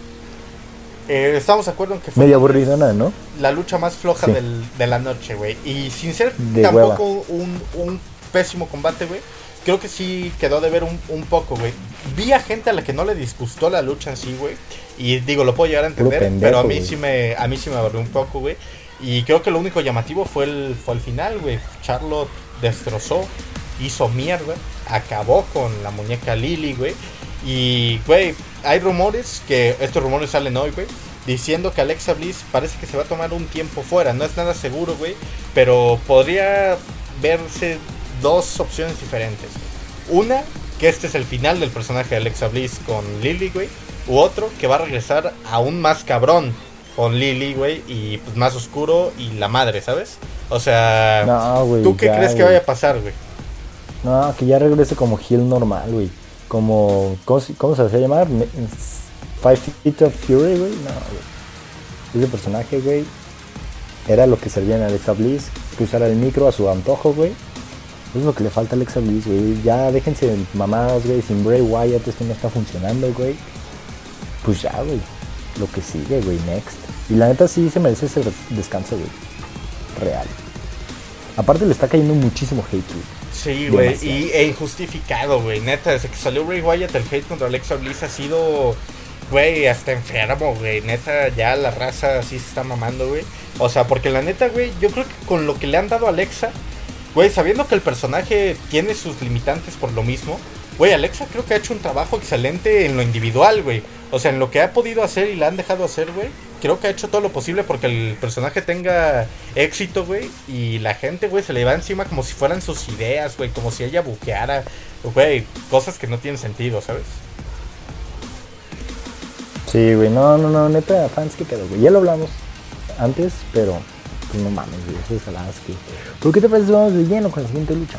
S1: Eh, estamos de acuerdo en que fue
S2: Medio aburridona, ¿no?
S1: la lucha más floja
S2: Sí.
S1: del- de la noche, güey. Y sin ser
S2: De
S1: tampoco un, un pésimo combate, güey. Creo que sí quedó de ver un, un poco, güey. Vi a gente a la que no le disgustó la lucha en sí, güey. Y digo, lo puedo llegar a entender,
S2: pendejo,
S1: pero a mí sí me a mí sí me aburrió un poco, güey. Y creo que lo único llamativo fue el fue el final, güey. Charlotte destrozó, hizo mierda, acabó con la muñeca Lily, güey. Y, güey, hay rumores que estos rumores salen hoy, güey. Diciendo que Alexa Bliss parece que se va a tomar un tiempo fuera. No es nada seguro, güey. Pero podría verse dos opciones diferentes. Una, que este es el final del personaje de Alexa Bliss con Lily, güey. U otro, que va a regresar aún más cabrón con Lily, güey. Y pues más oscuro y la madre, ¿sabes? O sea,
S2: No.
S1: ¿tú qué
S2: ya,
S1: crees que vaya a pasar, güey?
S2: No, que ya regrese como heel normal, güey. Como, ¿cómo, se- hacía llamar? Five Feet of Fury, güey. No, güey. Ese personaje, güey, era lo que servía en Alexa Bliss. Que usara el micro a su antojo, güey. Eso es lo que le falta a Alexa Bliss, güey. Ya déjense mamadas, güey. Sin Bray Wyatt esto no está funcionando, güey. Pues ya, güey. Lo que sigue, güey, next. Y la neta sí se merece ese descanso, güey. Real. Aparte le está cayendo muchísimo hate, güey.
S1: Sí, güey, y, e injustificado, güey. Neta, desde que salió Ray Wyatt, el hate contra Alexa Bliss ha sido, güey, hasta enfermo, güey. Neta, ya la raza así se está mamando, güey. O sea, porque la neta, güey, yo creo que con lo que le han dado a Alexa, güey, sabiendo que el personaje tiene sus limitantes por lo mismo, güey, Alexa creo que ha hecho un trabajo excelente en lo individual, güey. O sea, en lo que ha podido hacer y la han dejado hacer, güey. Creo que ha hecho todo lo posible porque el personaje tenga éxito, güey. Y la gente, güey, se le va encima como si fueran sus ideas, güey. Como si ella buqueara, güey. Cosas que no tienen sentido, ¿sabes?
S2: Sí, güey. No, no, no. Neta, fans, ¿qué pedo, güey? Ya lo hablamos antes, pero pues no mames, güey. Eso es que... ¿Por qué te parece que vamos de lleno con la siguiente lucha?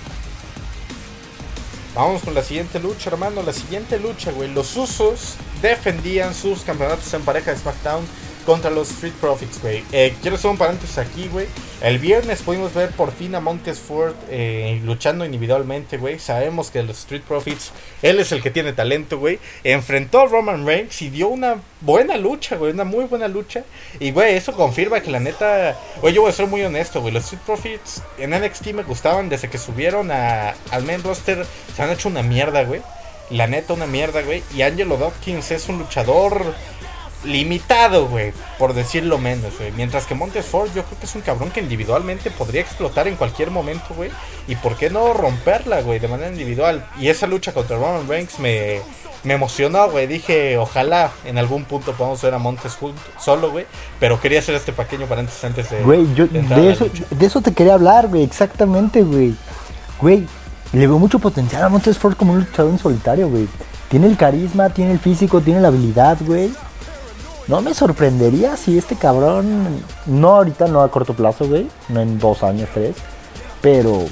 S1: Vamos con la siguiente lucha, hermano. La siguiente lucha, güey. Los usos defendían sus campeonatos en pareja de SmackDown contra los Street Profits, güey. Eh, quiero hacer un paréntesis aquí, güey. El viernes pudimos ver por fin a Montes Ford eh, luchando individualmente, güey. Sabemos que los Street Profits, él es el que tiene talento, güey. Enfrentó a Roman Reigns y dio una buena lucha, güey. Una muy buena lucha. Y, güey, eso confirma que la neta. Güey, yo voy a ser muy honesto, güey. Los Street Profits en NXT me gustaban desde que subieron a, al main roster. Se han hecho una mierda, güey. La neta, una mierda, güey. Y Angelo Dawkins es un luchador limitado, güey, por decirlo menos, güey. Mientras que Montesford yo creo que es un cabrón que individualmente podría explotar en cualquier momento, güey. Y por qué no romperla, güey, de manera individual. Y esa lucha contra Roman Reigns me, me emocionó, güey. Dije, ojalá en algún punto podamos ver a Montes solo, güey. Pero quería hacer este pequeño paréntesis antes de...
S2: Güey, yo de, eso, de eso te quería hablar, güey, exactamente, güey. Güey, le veo mucho potencial a Montesford como un luchador en solitario, güey. Tiene el carisma, tiene el físico, tiene la habilidad, güey. No me sorprendería si este cabrón, no ahorita, no a corto plazo, güey, no en dos años, tres, pero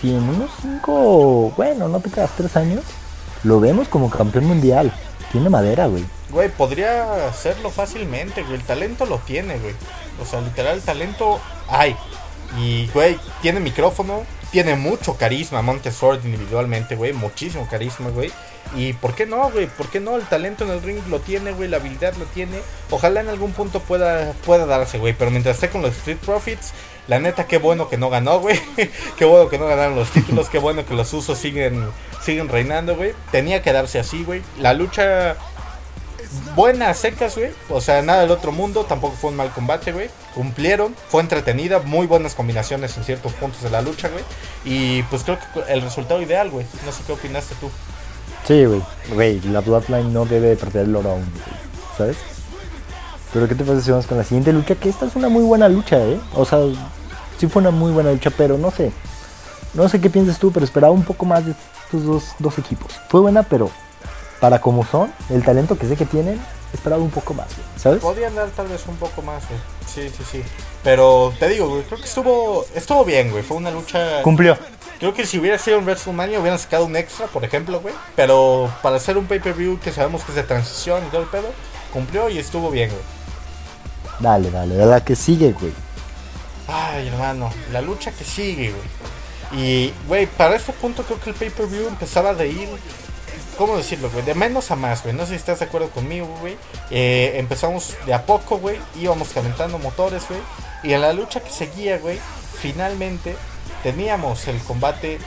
S2: si en unos cinco, bueno, no te quedas tres años, lo vemos como campeón mundial. Tiene madera, güey.
S1: Güey, podría hacerlo fácilmente, güey. El talento lo tiene, güey. O sea, literal, el talento hay. Y, güey, tiene micrófono, tiene mucho carisma Montesford individualmente, güey. Muchísimo carisma, güey. Y ¿por qué no, güey? ¿Por qué no? El talento en el ring lo tiene, güey. La habilidad lo tiene. Ojalá en algún punto pueda, pueda darse, güey. Pero mientras esté con los Street Profits, la neta, qué bueno que no ganó, güey. <laughs> qué bueno que no ganaron los títulos. Qué bueno que los usos siguen, siguen reinando, güey. Tenía que darse así, güey. La lucha buena, secas, güey. O sea, nada del otro mundo. Tampoco fue un mal combate, güey. Cumplieron. Fue entretenida. Muy buenas combinaciones en ciertos puntos de la lucha, güey. Y pues creo que el resultado ideal, güey. No sé qué opinaste tú.
S2: Sí, güey. Güey, la Bloodline no debe perder el oro aún, ¿sabes? Pero ¿qué te parece si vamos con la siguiente lucha? Que esta es una muy buena lucha, ¿eh? O sea, sí fue una muy buena lucha, pero no sé. No sé qué piensas tú, pero esperaba un poco más de estos dos, dos equipos. Fue buena, pero para como son, el talento que sé que tienen, esperaba un poco más, ¿sabes?
S1: Podían dar tal vez un poco más, güey. Sí, sí, sí. Pero te digo, güey, creo que estuvo, estuvo bien, güey. Fue una lucha.
S2: Cumplió.
S1: Creo que si hubiera sido un WrestleMania hubieran sacado un extra, por ejemplo, güey. Pero para hacer un pay-per-view que sabemos que es de transición y todo el pedo, cumplió y estuvo bien, güey.
S2: Dale, dale, de la que sigue, güey.
S1: Ay, hermano, la lucha que sigue, güey. Y, güey, para este punto creo que el pay-per-view empezaba de ir, ¿cómo decirlo, güey? De menos a más, güey. No sé si estás de acuerdo conmigo, güey. Eh, empezamos de a poco, güey. Íbamos calentando motores, güey. Y en la lucha que seguía, güey, finalmente teníamos el combate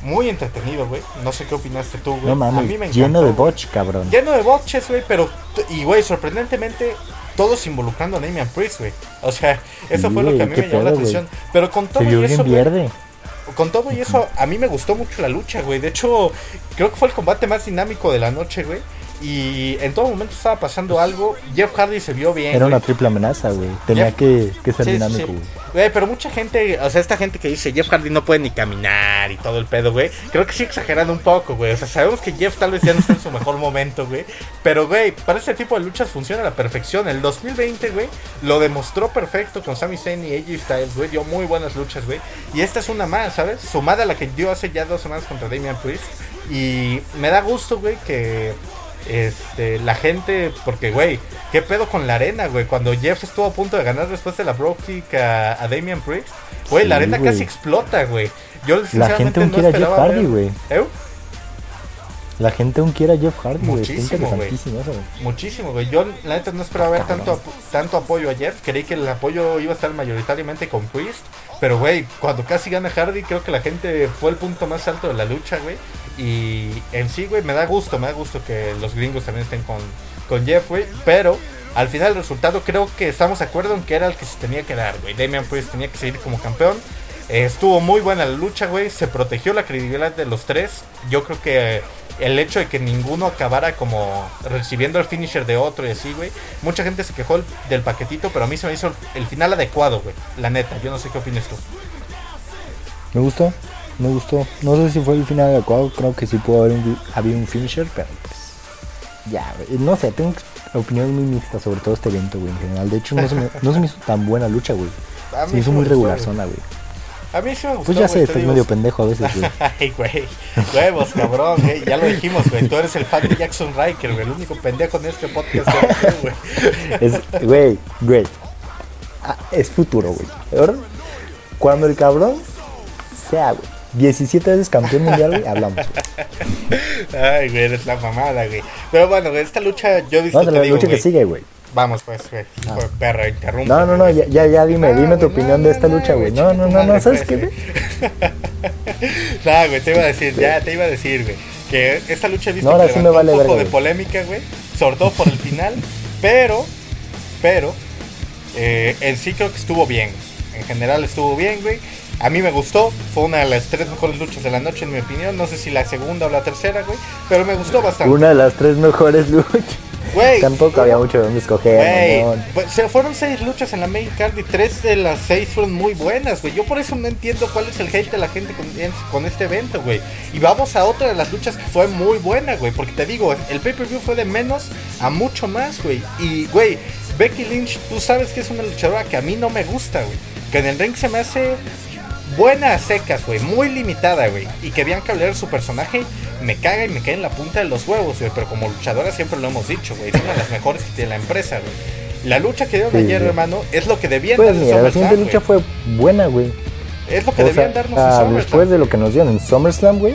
S1: muy entretenido, güey. No sé qué opinaste tú, güey.
S2: No mames, a mí me lleno de botch, cabrón.
S1: Lleno de botches, güey, pero y güey, sorprendentemente todos involucrando a Damian Priest, güey. O sea, eso fue lo que a mí me llamó la atención. Pero con todo y eso, con todo y eso, a mí me gustó mucho la lucha, güey. De hecho, creo que fue el combate más dinámico de la noche, güey. Y en todo momento estaba pasando algo. Jeff Hardy se vio bien.
S2: Era una triple amenaza, güey. Tenía que, ser dinámico,
S1: güey. Pero mucha gente, o sea, esta gente que dice Jeff Hardy no puede ni caminar y todo el pedo, güey. Creo que sí exagerando un poco, güey. O sea, sabemos que Jeff tal vez ya no está en su mejor momento, güey. Pero, güey, para este tipo de luchas funciona a la perfección. El 2020, güey, lo demostró perfecto con Sami Zayn y AJ Styles, güey. Dio muy buenas luchas, güey. Y esta es una más, ¿sabes? Sumada a la que dio hace ya dos semanas contra Damian Priest. Y me da gusto, güey, que este, la gente, porque, güey, ¿qué pedo con la arena, güey? Cuando Jeff estuvo a punto de ganar después de la Bro Kick a, a Damian Priest, güey, la arena casi explota, güey. Yo
S2: sinceramente la gente no esperaba Jeff Hardy, güey. ¿Eh? La gente aún quiere a Jeff Hardy, güey.
S1: Muchísimo, güey. Muchísimo, güey. Yo la neta no esperaba ver tanto, tanto apoyo a Jeff. Creí que el apoyo iba a estar mayoritariamente con Priest. Pero, güey, cuando casi gana Hardy, creo que la gente fue el punto más alto de la lucha, güey. Y en sí, güey, me da gusto, me da gusto que los gringos también estén con, con Jeff, güey. Pero al final el resultado creo que estamos de acuerdo en que era el que se tenía que dar, güey. Damian Priest tenía que seguir como campeón. Eh, estuvo muy buena la lucha, güey. Se protegió la credibilidad de los tres. Yo creo que eh, el hecho de que ninguno acabara como recibiendo el finisher de otro y así, güey. Mucha gente se quejó el- del paquetito, pero a mí se me hizo el, final adecuado, güey. La neta, yo no sé qué opinas tú.
S2: Me gustó, me gustó. No sé si fue el final adecuado, creo que sí pudo haber un, habido un finisher, pero pues. Ya, güey. No sé, tengo opiniones muy mixtas sobre todo este evento, güey, en general. De hecho, no se me, no se me hizo tan buena lucha, güey. Se me hizo muy regular zona, güey.
S1: A mí sí me gustó.
S2: Pues ya sé, estás medio pendejo a veces, güey. <laughs>
S1: Ay, güey. Huevos, cabrón, güey. Ya lo dijimos, güey. Tú eres el fan de Jackson Riker, güey. El único pendejo en este podcast, güey.
S2: Es, güey, güey. Ah, es futuro, güey. Cuando el cabrón sea, güey, 17 veces campeón mundial, güey, hablamos, güey.
S1: Ay, güey, eres la mamada, güey. Pero bueno, güey, esta lucha yo
S2: a
S1: disfruto,
S2: la
S1: digo,
S2: lucha que sigue, güey.
S1: Vamos, pues, güey. De perra, interrumpe.
S2: No, no, no, ya, ya, ya dime,
S1: Ah,
S2: dime tu opinión
S1: no,
S2: de esta lucha, güey. No, no, no, no, ¿sabes
S1: pues,
S2: qué,
S1: güey. <laughs> No, güey, te iba a decir, ya te iba a decir, güey, que esta lucha
S2: No, ahora
S1: que
S2: sí me
S1: levantó
S2: vale
S1: un poco de polémica, güey, sobre todo por el final, pero, pero, eh, en sí creo que estuvo bien, en general estuvo bien, güey, a mí me gustó, fue una de las tres mejores luchas de la noche, en mi opinión, no sé si la segunda o la tercera, güey, pero me gustó bastante.
S2: Una de las tres mejores luchas.
S1: Güey,
S2: Tampoco había mucho de dónde escoger, mamón.
S1: pues, se fueron seis luchas en la main card y tres de las seis fueron muy buenas, güey. Yo por eso no entiendo cuál es el hate de la gente con, con este evento, güey. Y vamos a otra de las luchas que fue muy buena, güey. Porque te digo, el pay-per-view fue de menos a mucho más, güey. Y, güey, Becky Lynch, tú sabes que es una luchadora que a mí no me gusta, güey. Que en el ring se me hace buena a secas, güey. Muy limitada, güey. Y que Bianca Belair, su personaje, me caga y me cae en la punta de los huevos, güey. Pero como luchadora siempre lo hemos dicho, güey. Es una de las mejores que tiene la empresa, güey. La lucha que dieron
S2: Sí,
S1: ayer, hermano, es lo que debían
S2: Pues
S1: dar en
S2: mira, la siguiente lucha
S1: güey.
S2: fue buena, güey.
S1: Es lo que
S2: O
S1: debían
S2: sea,
S1: darnos en
S2: ah,
S1: SummerSlam.
S2: después de lo que nos dieron en SummerSlam, güey.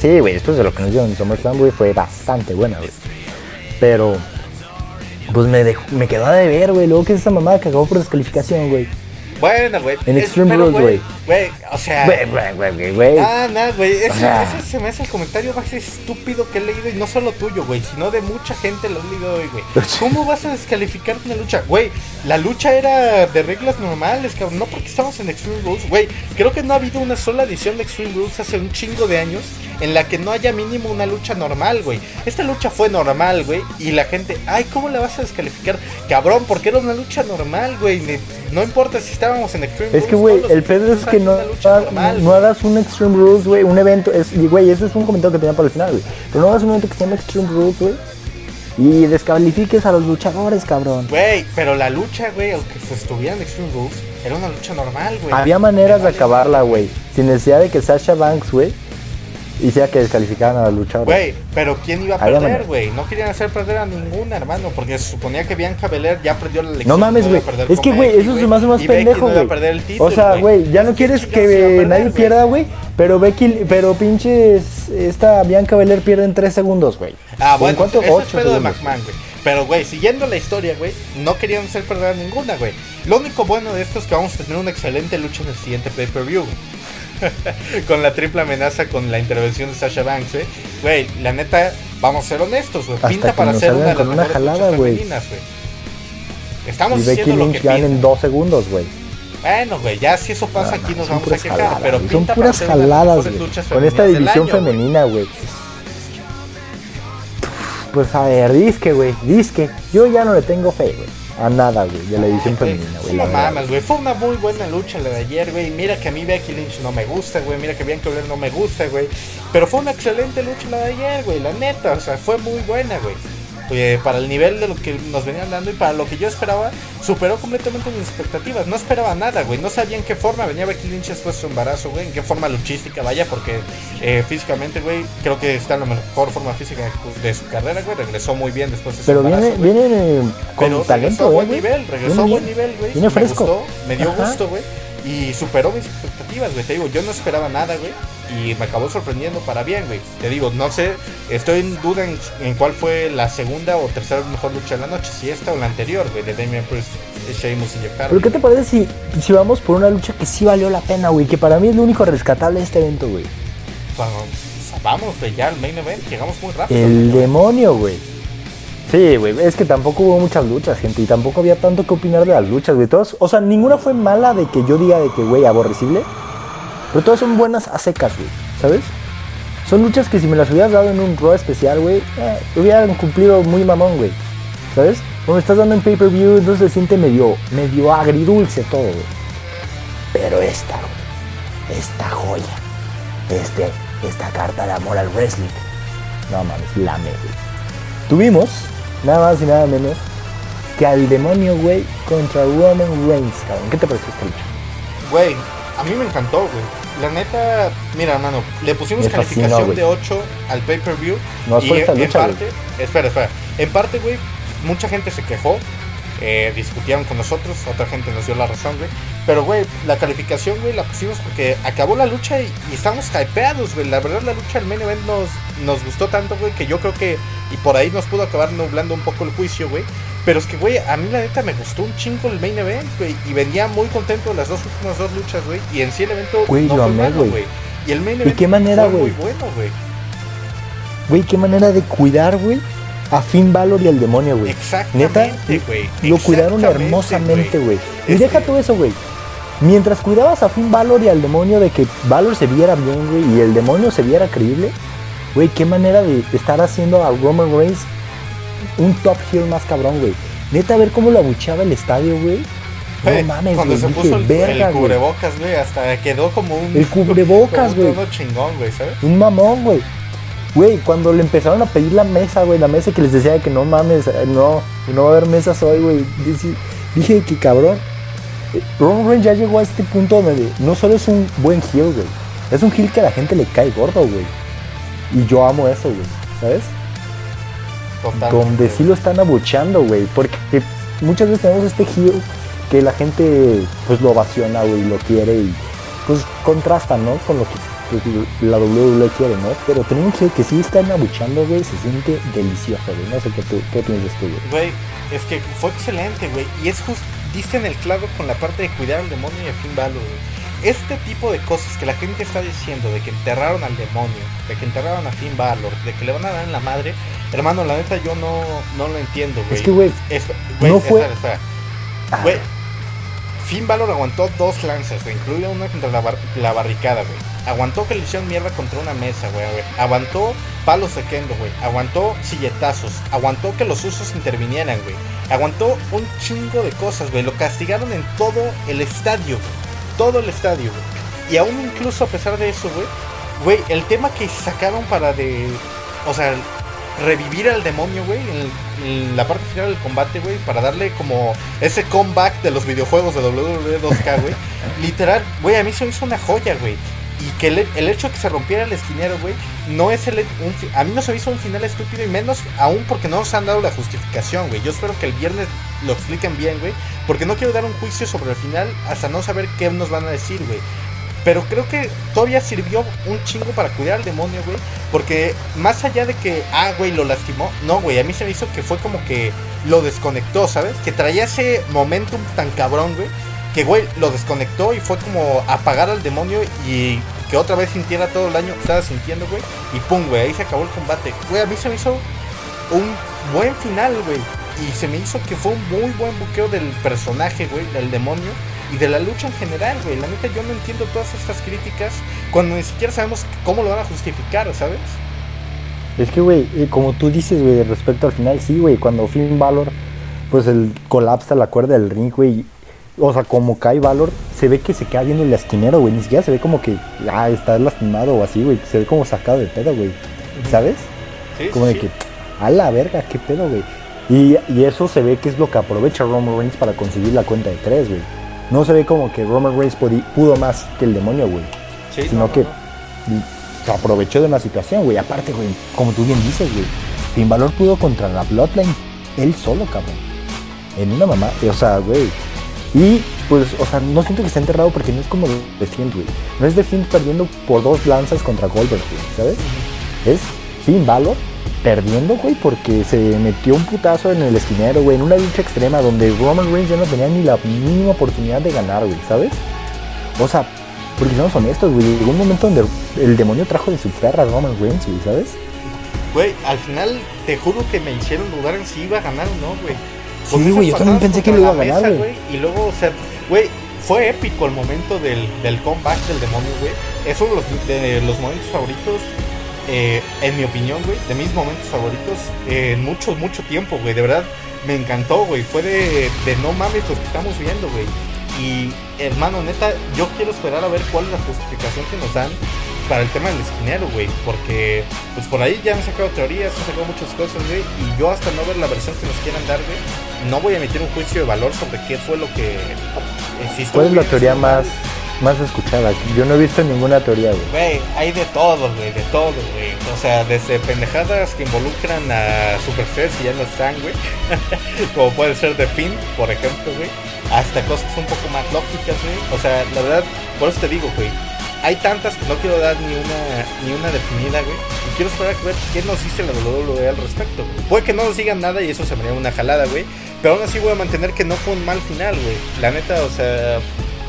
S2: Sí, güey, después de lo que nos dieron en SummerSlam, güey, fue bastante buena, güey. Pero, pues me, dejó, me quedó a deber, güey. Luego que es esa mamada que acabó por descalificación, güey.
S1: Bueno, güey.
S2: En Extreme Rules, güey.
S1: Güey, o sea.
S2: Güey, güey, güey, güey, güey.
S1: Ah, no, güey. Ese,
S2: Ajá.
S1: ese se me hace el comentario más estúpido que he leído. Y no solo tuyo, güey. Sino de mucha gente lo he leído hoy, güey. <laughs> ¿Cómo vas a descalificar una lucha? Güey, la lucha era de reglas normales, cabrón. No porque estamos en Extreme Rules. Güey, creo que no ha habido una sola edición de Extreme Rules hace un chingo de años en la que no haya mínimo una lucha normal, güey. Esta lucha fue normal, güey. Y la gente, ay, ¿cómo la vas a descalificar? Cabrón, porque era una lucha normal, güey. No importa si estábamos en Extreme
S2: Es que, güey, el pedo es que no,
S1: una lucha normal,
S2: no hagas un Extreme Rules, güey, un evento. Es, güey, ese es un comentario que tenía para el final, güey. Pero no hagas un evento que se llama Extreme Rules, güey. Y descalifiques a los luchadores, cabrón.
S1: Güey, pero la lucha, güey, aunque se estuviera en Extreme Rules, era una lucha normal, güey.
S2: Había maneras de acabarla, güey. Sin necesidad de que Sasha Banks, güey, hiciera que descalificaran a los luchadores.
S1: Güey, pero ¿quién iba a perder, güey? No querían hacer perder a ninguna, hermano, porque se suponía que Bianca Belair ya perdió la elección.
S2: No mames, güey. Es que, güey, eso hace más
S1: y Becky
S2: pendejo,
S1: no
S2: güey.
S1: perder el título,
S2: O sea, güey, ya no
S1: Es
S2: quieres que
S1: perder,
S2: nadie pierda, güey. Pero Becky, pero pinches, esta Bianca Belair pierde en 3 segundos, güey.
S1: Ah,
S2: ¿En
S1: bueno,
S2: cuánto?
S1: eso es pedo de
S2: segundos.
S1: McMahon, güey. Pero, güey, siguiendo la historia, güey, no querían hacer perder a ninguna, güey. Lo único bueno de esto es que vamos a tener una excelente lucha en el siguiente pay-per-view. <laughs> con la triple amenaza con la intervención de Sasha Banks, eh. Güey, la neta, vamos a ser honestos, güey. Pinta para ser una de las
S2: una jalada, güey.
S1: femeninas, güey. Estamos
S2: Y Becky Lynch gana en 2 segundos, güey.
S1: Bueno, güey, ya si eso pasa aquí nos vamos a quejar,
S2: jaladas,
S1: pero pinta
S2: Son puras jaladas, güey. Con esta división
S1: año,
S2: femenina, güey. Pues a ver, disque, güey, disque. Yo ya no le tengo fe, güey. A nada, güey, de la división
S1: Güey,
S2: femenina, güey.
S1: No
S2: la
S1: mames, güey. Fue una muy buena lucha la de ayer, güey. Mira que a mí Becky Lynch no me gusta, güey. Mira que Bianca Belair no me gusta, güey. Pero fue una excelente lucha la de ayer, güey. La neta, o sea, fue muy buena, güey. Oye, para el nivel de lo que nos venían dando y para lo que yo esperaba, superó completamente mis expectativas. No esperaba nada, güey. No sabía en qué forma venía Becky Lynch después de su embarazo, güey. En qué forma luchística vaya, porque eh, físicamente, güey, creo que está en la mejor forma física de su carrera, güey. Regresó muy bien después de su
S2: Pero
S1: embarazo,
S2: viene,
S1: güey.
S2: viene eh, con
S1: Pero regresó
S2: talento,
S1: a
S2: eh,
S1: buen
S2: güey.
S1: nivel, regresó
S2: Viene
S1: a buen nivel, güey.
S2: Viene
S1: Me
S2: fresco.
S1: gustó, me dio
S2: Ajá.
S1: gusto, güey. Y superó mis expectativas, güey. Te digo, yo no esperaba nada, güey. Y me acabó sorprendiendo para bien, güey. Te digo, no sé, estoy en duda en, cuál fue la segunda o tercera mejor lucha de la noche, si esta o la anterior, güey, de Damian Priest, Sheamus y Jeff
S2: Pero ¿qué te parece si, si vamos por una lucha que sí valió la pena, güey? Que para mí es lo único rescatable de este evento, güey.
S1: vamos, güey, ya al main event, llegamos muy rápido.
S2: El demonio, güey. Sí, güey, es que tampoco hubo muchas luchas, gente, y tampoco había tanto que opinar de las luchas, güey. Todos, o sea, ninguna fue mala de que yo diga de que, güey, aborrecible. Pero todas son buenas a secas, güey, ¿sabes? Son luchas que si me las hubieras dado en un Raw especial, güey, eh, hubieran cumplido muy mamón, güey. ¿Sabes? Cuando estás dando en pay-per-view, entonces se siente medio, medio agridulce todo, güey. Pero esta, güey, esta joya, este, esta carta de amor al wrestling, no mames, la güey. Tuvimos nada más y nada menos que al demonio, güey, contra Roman Reigns, cabrón. ¿Qué te pareció esta lucha?
S1: Güey, a mí me encantó, güey. La neta, mira, hermano, le pusimos calificación de 8 al pay-per-view.
S2: No, y esta
S1: en parte, espera, espera. En parte, güey, mucha gente se quejó eh, discutían con nosotros, otra gente nos dio la razón, güey. Pero, güey, la calificación, güey, la pusimos porque acabó la lucha y, estamos hypeados, güey. La verdad, la lucha al main event nos, nos gustó tanto, güey, que yo creo que, y por ahí nos pudo acabar nublando un poco el juicio, güey. Pero es que, güey, a mí la neta me gustó un chingo el main event, güey. Y venía muy contento las dos últimas dos luchas, güey. Y en sí el evento
S2: güey, no fue malo, güey.
S1: Y el main event
S2: qué manera,
S1: fue muy bueno, güey.
S2: Güey, qué manera de cuidar, güey a Finn Balor y al demonio, güey.
S1: Exactamente, güey.
S2: Lo cuidaron hermosamente, güey. Y deja todo eso, güey. Mientras cuidabas a Finn Balor y al demonio de que Balor se viera bien, güey, y el demonio se viera creíble, güey, qué manera de estar haciendo a Roman Reigns un top heel más cabrón, güey. Neta, a ver cómo lo abucheaba el estadio, güey.
S1: No mames, Cuando se puso el, verga, el cubrebocas, güey, hasta quedó como un.
S2: El cubrebocas, güey.
S1: Un chingón, güey, ¿sabes?
S2: Un mamón, güey. Güey, cuando le empezaron a pedir la mesa, güey, la mesa que les decía que no mames, eh, no, no va a haber mesas hoy, güey. Dije, que cabrón. Eh, Roman Reigns ya llegó a este punto donde no solo es un buen heel, güey. Es un heel que a la gente le cae gordo, güey. Y yo amo eso, güey. ¿Sabes? Totalmente. Donde sí lo están abuchando, güey. Porque muchas veces tenemos este heel que la gente pues lo ovaciona, güey, lo quiere y pues contrasta, ¿no? Con lo que la WWE quiere, ¿no? Pero tenemos que que sí están abuchando, güey, se siente delicioso, güey. No sé qué, tú, qué piensas tú, güey.
S1: Güey, es que fue excelente, güey. Y es justo, diste en el clavo con la parte de cuidar al demonio y a Finn Balor, güey. Este tipo de cosas que la gente está diciendo, de que enterraron al demonio, de que enterraron a Finn Balor, de que le van a dar en la madre, hermano, la neta yo no, no lo entiendo, güey.
S2: Es que, güey, no fue...
S1: Ah. Güey, Finn Balor aguantó dos lanzas, güey, incluida una contra la, la barricada, güey Aguantó que le hicieron mierda contra una mesa, güey. Aguantó palos de kendo, güey. Aguantó silletazos. Aguantó que los usos intervinieran, güey. Aguantó un chingo de cosas, güey. Lo castigaron en todo el estadio, Todo el estadio, güey. Y aún incluso a pesar de eso, güey. Güey, el tema que sacaron para de... O sea, revivir al demonio, güey, en, la parte final del combate, güey, para darle como ese comeback de los videojuegos de WWE 2K, <laughs> güey. Literal, güey, a mí se me hizo una joya, güey y que el, hecho de que se rompiera el esquinero, güey, no es el. a mí no se me hizo un final estúpido y menos aún porque no nos han dado la justificación, güey. Yo espero que el viernes lo expliquen bien, güey, porque no quiero dar un juicio sobre el final hasta no saber qué nos van a decir, güey. Pero creo que todavía sirvió un chingo para cuidar al demonio, güey. Porque más allá de que, ah, güey, lo lastimó. No, güey, a mí se me hizo que fue como que lo desconectó, ¿sabes? Que traía ese momentum tan cabrón, güey que, güey, lo desconectó y fue como apagar al demonio y que otra vez sintiera todo el año que estaba sintiendo, güey. Y pum, güey, ahí se acabó el combate. Güey, a mí se me hizo un buen final, güey. Y se me hizo que fue un muy buen buqueo del personaje, güey, del demonio. Y de la lucha en general, güey. La neta, yo no entiendo todas estas críticas cuando ni siquiera sabemos cómo lo van a justificar, ¿sabes?
S2: Es que, güey, como tú dices, güey, respecto al final, sí, güey, cuando Finn Balor, pues el colapsa la cuerda del ring, güey, o sea, como cae Valor, se ve que se queda viendo el esquinero, güey. Ni siquiera se ve como que, ah, está lastimado o así, güey. Se ve como sacado de pedo, güey. ¿Sabes? Sí, como de que, a la verga, qué pedo, güey. Y, eso se ve que es lo que aprovecha Roman Reigns para conseguir la cuenta de tres, güey. No se ve como que Roman Reigns pudo más que el demonio, güey. sino que se aprovechó de una situación, güey. Aparte, güey, como tú bien dices, güey. Sin valor pudo contra la Bloodline él solo, cabrón. En una mamá. O sea, güey Y pues, o sea, no siento que esté enterrado porque no es como The Fiend, güey. No es The Fiend perdiendo por dos lanzas contra Goldberg, güey, ¿sabes? Es Finn Balor perdiendo, güey, porque se metió un putazo en el esquinero, güey, en una lucha extrema donde Roman Reigns ya no tenía ni la mínima oportunidad de ganar, güey, ¿sabes? O sea, porque somos honestos, güey, llegó un momento donde el demonio trajo de su ferra a Roman Reigns, güey, ¿sabes?
S1: Güey, al final te juro que me hicieron dudar en si iba a ganar o no, güey.
S2: Sí, güey, yo también pensé que lo iba a ganar, güey.
S1: Y luego, o sea, güey, fue épico el momento del, del comeback del demonio, güey. Es uno de los, de los momentos favoritos, eh, en mi opinión, güey, de mis momentos favoritos en mucho, mucho tiempo, güey. De verdad, me encantó, güey. Fue de, de no mames lo que estamos viendo, güey. Y, hermano, neta, yo quiero esperar a ver cuál es la justificación que nos dan para el tema del esquinero, güey. Porque, pues por ahí ya han sacado teorías, han sacado muchas cosas, güey. Y yo hasta no ver la versión que nos quieran dar, güey, no voy a emitir un juicio de valor sobre qué fue lo que
S2: existe. ¿Cuál es la teoría más, más escuchada? Yo no he visto ninguna teoría, güey.
S1: Güey, hay de todo, güey, de todo, güey. O sea, desde pendejadas que involucran a superstars que ya no están, güey. <laughs> Como puede ser The Finn, por ejemplo, güey. Hasta cosas un poco más lógicas, güey. O sea, la verdad, por eso te digo, güey hay tantas que no quiero dar ni una ni una definida, güey. Y quiero esperar a ver qué nos dice la WWE al respecto. Puede que no nos digan nada y eso se me haría una jalada, güey. Pero aún así voy a mantener que no fue un mal final, güey. La neta, o sea,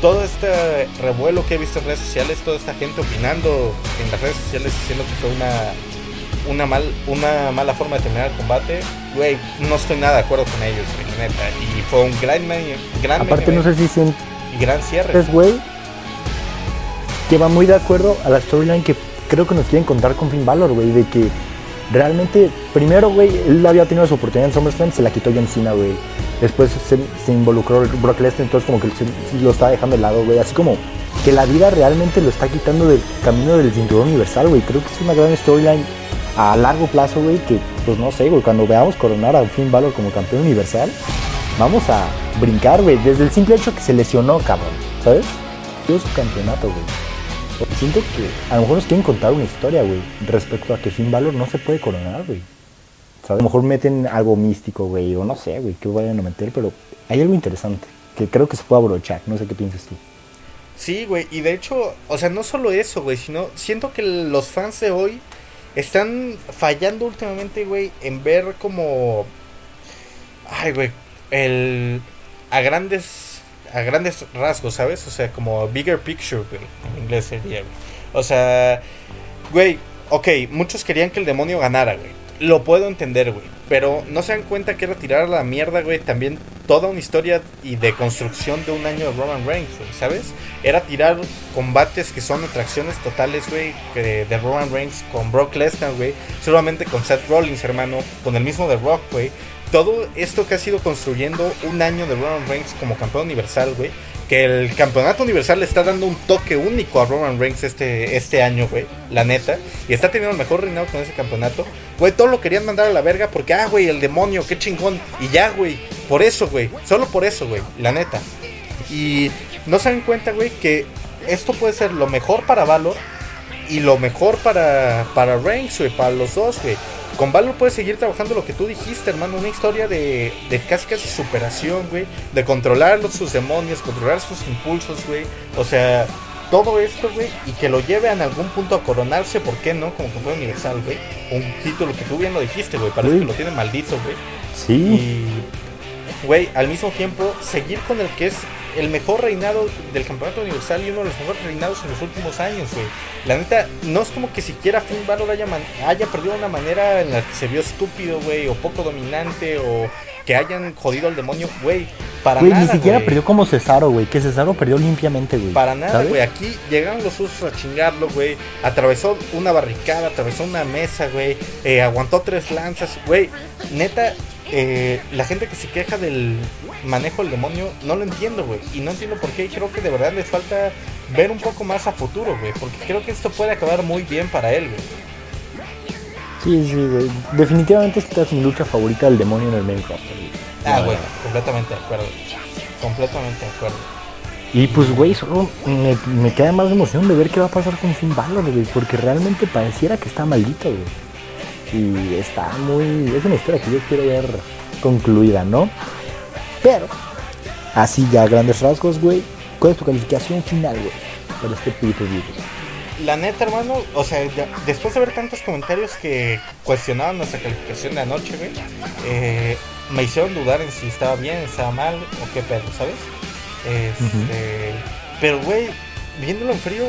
S1: todo este revuelo que he visto en redes sociales, toda esta gente opinando en las redes sociales diciendo que fue una una mal una mala forma de terminar el combate, güey, no estoy nada de acuerdo con ellos, la neta. Y fue un gran gran
S2: Aparte no sé si sienten
S1: y gran cierre.
S2: güey, que va muy de acuerdo a la storyline que creo que nos quieren contar con Finn Balor, güey, de que realmente, primero, güey, él había tenido su oportunidad en SummerSlam, se la quitó John Cena, güey. Después se, involucró Brock Lesnar, entonces como que lo estaba dejando de lado, güey. Así como que la vida realmente lo está quitando del camino del cinturón universal, güey. Creo que es una gran storyline a largo plazo, güey, que pues no sé, güey, cuando veamos coronar a Finn Balor como campeón universal, vamos a brincar, güey, desde el simple hecho que se lesionó, cabrón, ¿sabes? Dio su campeonato, güey. Siento que a lo mejor nos quieren contar una historia, güey, respecto a que Finn Balor no se puede coronar, güey. A lo mejor meten algo místico, güey, o no sé, güey, que vayan a meter, pero hay algo interesante que creo que se puede abrochar. No sé qué piensas tú.
S1: Sí, güey, y de hecho, o sea, no solo eso, güey, sino siento que los fans de hoy están fallando últimamente, güey, en ver como. Ay, güey, el. A grandes a grandes rasgos, ¿sabes? O sea, como bigger picture, güey. En inglés sería, güey. O sea, güey, ok, muchos querían que el demonio ganara, güey. Lo puedo entender, güey. Pero no se dan cuenta que era tirar a la mierda, güey. También toda una historia y de construcción de un año de Roman Reigns, güey, ¿sabes? Era tirar combates que son atracciones totales, güey, de, Roman Reigns con Brock Lesnar, güey. Solamente con Seth Rollins, hermano. Con el mismo de Rock, güey todo esto que ha sido construyendo un año de Roman Reigns como campeón universal, güey. Que el campeonato universal le está dando un toque único a Roman Reigns este, este año, güey. La neta. Y está teniendo el mejor reinado con ese campeonato. Güey, todo lo querían mandar a la verga porque, ah, güey, el demonio, qué chingón. Y ya, güey. Por eso, güey. Solo por eso, güey. La neta. Y no se dan cuenta, güey, que esto puede ser lo mejor para Valor y lo mejor para, para Reigns, güey. Para los dos, güey con Valor puedes seguir trabajando lo que tú dijiste, hermano. Una historia de, de casi casi superación, güey. De controlar sus demonios, controlar sus impulsos, güey. O sea, todo esto, güey. Y que lo lleve en algún punto a coronarse, ¿por qué no? Como campeón universal, güey. Un título que tú bien lo dijiste, güey. Parece que lo tiene maldito, güey.
S2: Sí.
S1: Y, güey, al mismo tiempo, seguir con el que es el mejor reinado del campeonato universal y uno de los mejores reinados en los últimos años, güey. La neta, no es como que siquiera Finn Balor haya, haya perdido de una manera en la que se vio estúpido, güey, o poco dominante, o que hayan jodido al demonio, güey. Para
S2: nada. Ni siquiera perdió como Cesaro, güey. Que Cesaro perdió limpiamente, güey.
S1: Para nada, güey. Aquí llegaron los usos a chingarlo, güey. Atravesó una barricada, atravesó una mesa, güey. Eh, aguantó tres lanzas, güey. Neta, eh, la gente que se queja del manejo del demonio, no lo entiendo, güey. Y no entiendo por qué. creo que de verdad les falta ver un poco más a futuro, güey. Porque creo que esto puede acabar muy bien para él, güey.
S2: Sí, sí, güey. Definitivamente esta es mi lucha favorita del demonio en el main roster.
S1: Ah, güey, completamente de acuerdo. Completamente de acuerdo.
S2: Y pues, güey, solo me, me, queda más emoción de ver qué va a pasar con Finn Balor, güey. Porque realmente pareciera que está maldito, güey. Y está muy. Es una historia que yo quiero ver concluida, ¿no? Pero así ya grandes rasgos, güey, ¿cuál es tu calificación final, güey, para este pay-per-view?
S1: La neta, hermano, o sea, ya- después de ver tantos comentarios que cuestionaban nuestra calificación de anoche, güey, eh, me hicieron dudar en si estaba bien, estaba mal o qué pedo, ¿sabes? Este, Pero, güey, viéndolo en frío,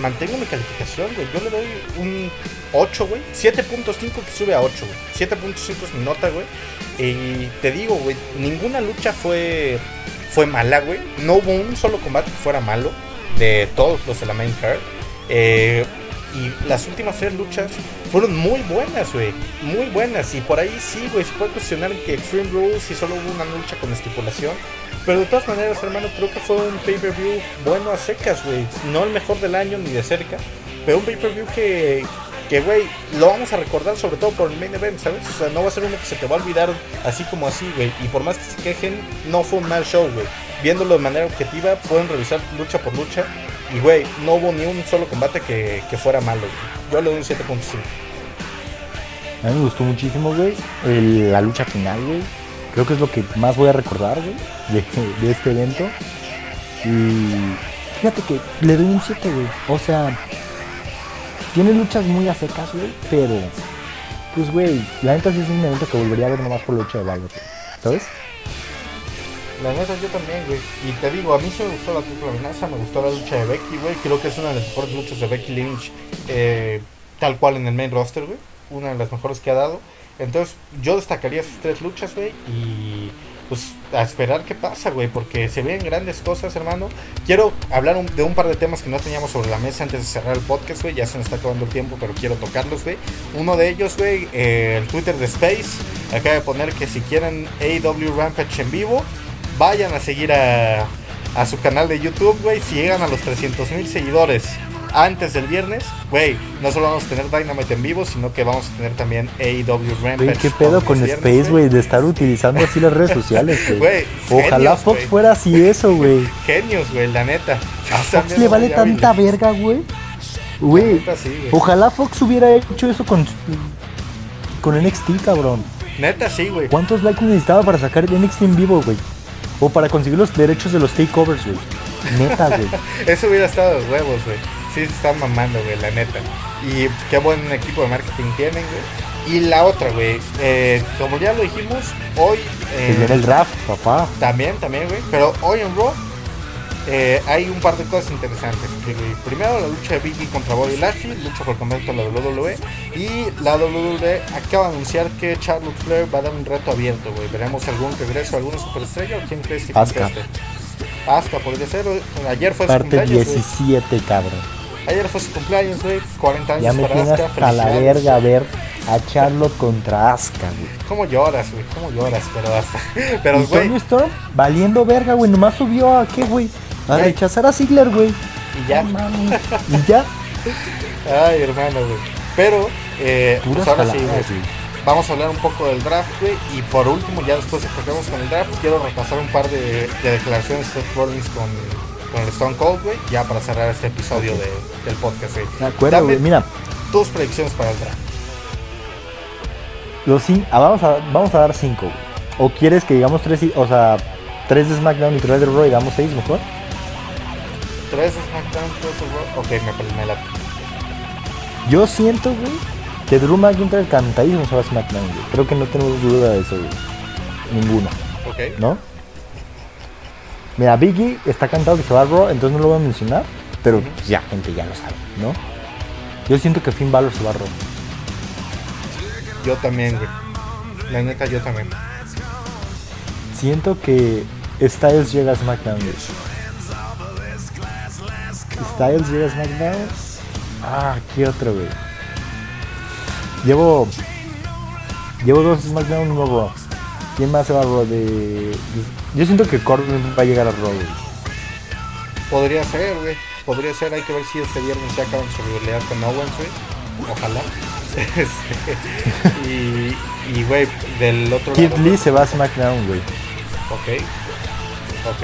S1: mantengo mi calificación, güey. Yo le doy un 8, güey. 7.5 que sube a 8, güey. 7.5 es mi nota, güey. Y te digo, güey, ninguna lucha fue, fue mala, güey. No hubo un solo combate que fuera malo de todos los de la main card. Eh, y las últimas tres luchas fueron muy buenas, güey. Muy buenas. Y por ahí sí, güey, se puede cuestionar que Extreme Rules y solo hubo una lucha con estipulación. Pero de todas maneras, hermano, creo que fue un pay-per-view bueno a secas, güey. No el mejor del año ni de cerca. Pero un pay-per-view que, que, güey, lo vamos a recordar sobre todo por el main event, ¿sabes? O sea, no va a ser uno que se te va a olvidar así como así, güey. Y por más que se quejen, no fue un mal show, güey. Viéndolo de manera objetiva, pueden revisar lucha por lucha. Y, güey, no hubo ni un solo combate que, que fuera malo, güey. Yo le doy un 7.5.
S2: A mí me gustó muchísimo, güey, la lucha final, güey. Creo que es lo que más voy a recordar, güey, de, este evento. Y fíjate que le doy un 7, güey. O sea, tiene luchas muy a secas, güey, pero, pues, güey, la neta sí es un evento que volvería a ver nomás por lucha de Valor. ¿Sabes?
S1: La neta yo también, güey. Y te digo, a mí sí me gustó la triple amenaza, me gustó la lucha de Becky, güey. Creo que es una de las mejores luchas de Becky Lynch, eh, tal cual en el main roster, güey. Una de las mejores que ha dado. Entonces, yo destacaría esas tres luchas, güey. Y pues a esperar qué pasa, güey. Porque se ven grandes cosas, hermano. Quiero hablar de un par de temas que no teníamos sobre la mesa antes de cerrar el podcast, güey. Ya se nos está acabando el tiempo, pero quiero tocarlos, güey. Uno de ellos, güey, eh, el Twitter de Space. Acaba de poner que si quieren AEW Rampage en vivo, vayan a seguir a, a su canal de YouTube, güey. Si llegan a los 300 mil seguidores antes del viernes, güey, no solo vamos a tener Dynamite en vivo, sino que vamos a tener también AEW Rampage.
S2: Güey, ¿qué pedo con
S1: viernes,
S2: Space, güey? De estar utilizando así las redes sociales, güey. Ojalá
S1: genios,
S2: Fox fuera así eso, güey. <laughs>
S1: Genios, güey, la neta.
S2: A Fox le vale tanta verga, güey. Güey,
S1: sí,
S2: ojalá Fox hubiera hecho eso con, con NXT, cabrón.
S1: Neta, sí, güey.
S2: ¿Cuántos likes necesitaba para sacar NXT en vivo, güey? O para conseguir los derechos de los takeovers, güey. Neta, güey. <laughs>
S1: Eso hubiera estado de huevos, güey. Sí, se están mamando, güey, la neta. Y qué buen equipo de marketing tienen, güey. Y la otra, güey. eh, como ya lo dijimos, hoy.
S2: Se
S1: eh,
S2: viene el draft, papá.
S1: También, también, güey. Pero hoy en Raw eh, hay un par de cosas interesantes. güey. Primero, la lucha de Biggie contra Bobby Lashley, lucha por campeonato de la WWE. Y la WWE acaba de anunciar que Charlotte Flair va a dar un reto abierto, güey. Veremos algún regreso, alguna superestrella o quién crees que conteste. Asuka podría ser. Ayer fue su
S2: Parte
S1: cumpleaños, güey.
S2: 17, cabrón.
S1: Ayer fue su cumpleaños, güey. 40 años
S2: Ya me
S1: para Asuka.
S2: hasta la verga a ver a Charlotte contra Asuka, güey.
S1: ¿Cómo lloras, güey? ¿Cómo lloras? Pero hasta. <laughs> Pero,
S2: Y
S1: güey.
S2: Storm valiendo verga, güey. Nomás subió a qué, güey. A rechazar a Ziggler, güey.
S1: Y ya.
S2: Mames. Y ya.
S1: Ay, hermano, güey. Pero, eh, pues ahora sí, güey. Vamos a hablar un poco del draft, güey. Y por último, ya después de que con el draft, quiero repasar un par de, de declaraciones de Seth Rollins con, con el Stone Cold, güey. Ya para cerrar este episodio de- del podcast, güey.
S2: De acuerdo, güey. Mira,
S1: tus predicciones para el draft.
S2: los ah, vamos, a, vamos a dar cinco, güey. ¿O quieres que digamos tres, o sea, tres de SmackDown y tres de Raw y damos seis mejor?
S1: ¿Tres de SmackDown, tres de Raw? Ok, me me la.
S2: Yo siento, güey, que Drew McIntyre cantadísimo se va a SmackDown, güey. Creo que no tenemos duda de eso, güey. Ninguna,
S1: Ok.
S2: ¿no? Mira, Biggie está cantado que se va a Raw, entonces no lo voy a mencionar. Pero pues, ya, gente ya lo sabe, ¿no? Yo siento que Finn Balor se va a Raw.
S1: Yo también, güey. La neta, yo también.
S2: Siento que Styles llega a SmackDown, güey. Styles llega a SmackDown. Ah, ¿qué otro, güey? Llevo. Llevo dos SmackDown y uno Raw. ¿Quién más se va a Raw? De, yo siento que Corbin va a llegar a Raw.
S1: Podría ser, güey. Podría ser. Hay que ver si este viernes ya acaban su rivalidad con Owens, güey. Ojalá. <laughs> Este, y, y, güey, del otro
S2: Kid
S1: lado.
S2: Lee se va a SmackDown, güey.
S1: Ok. Ok.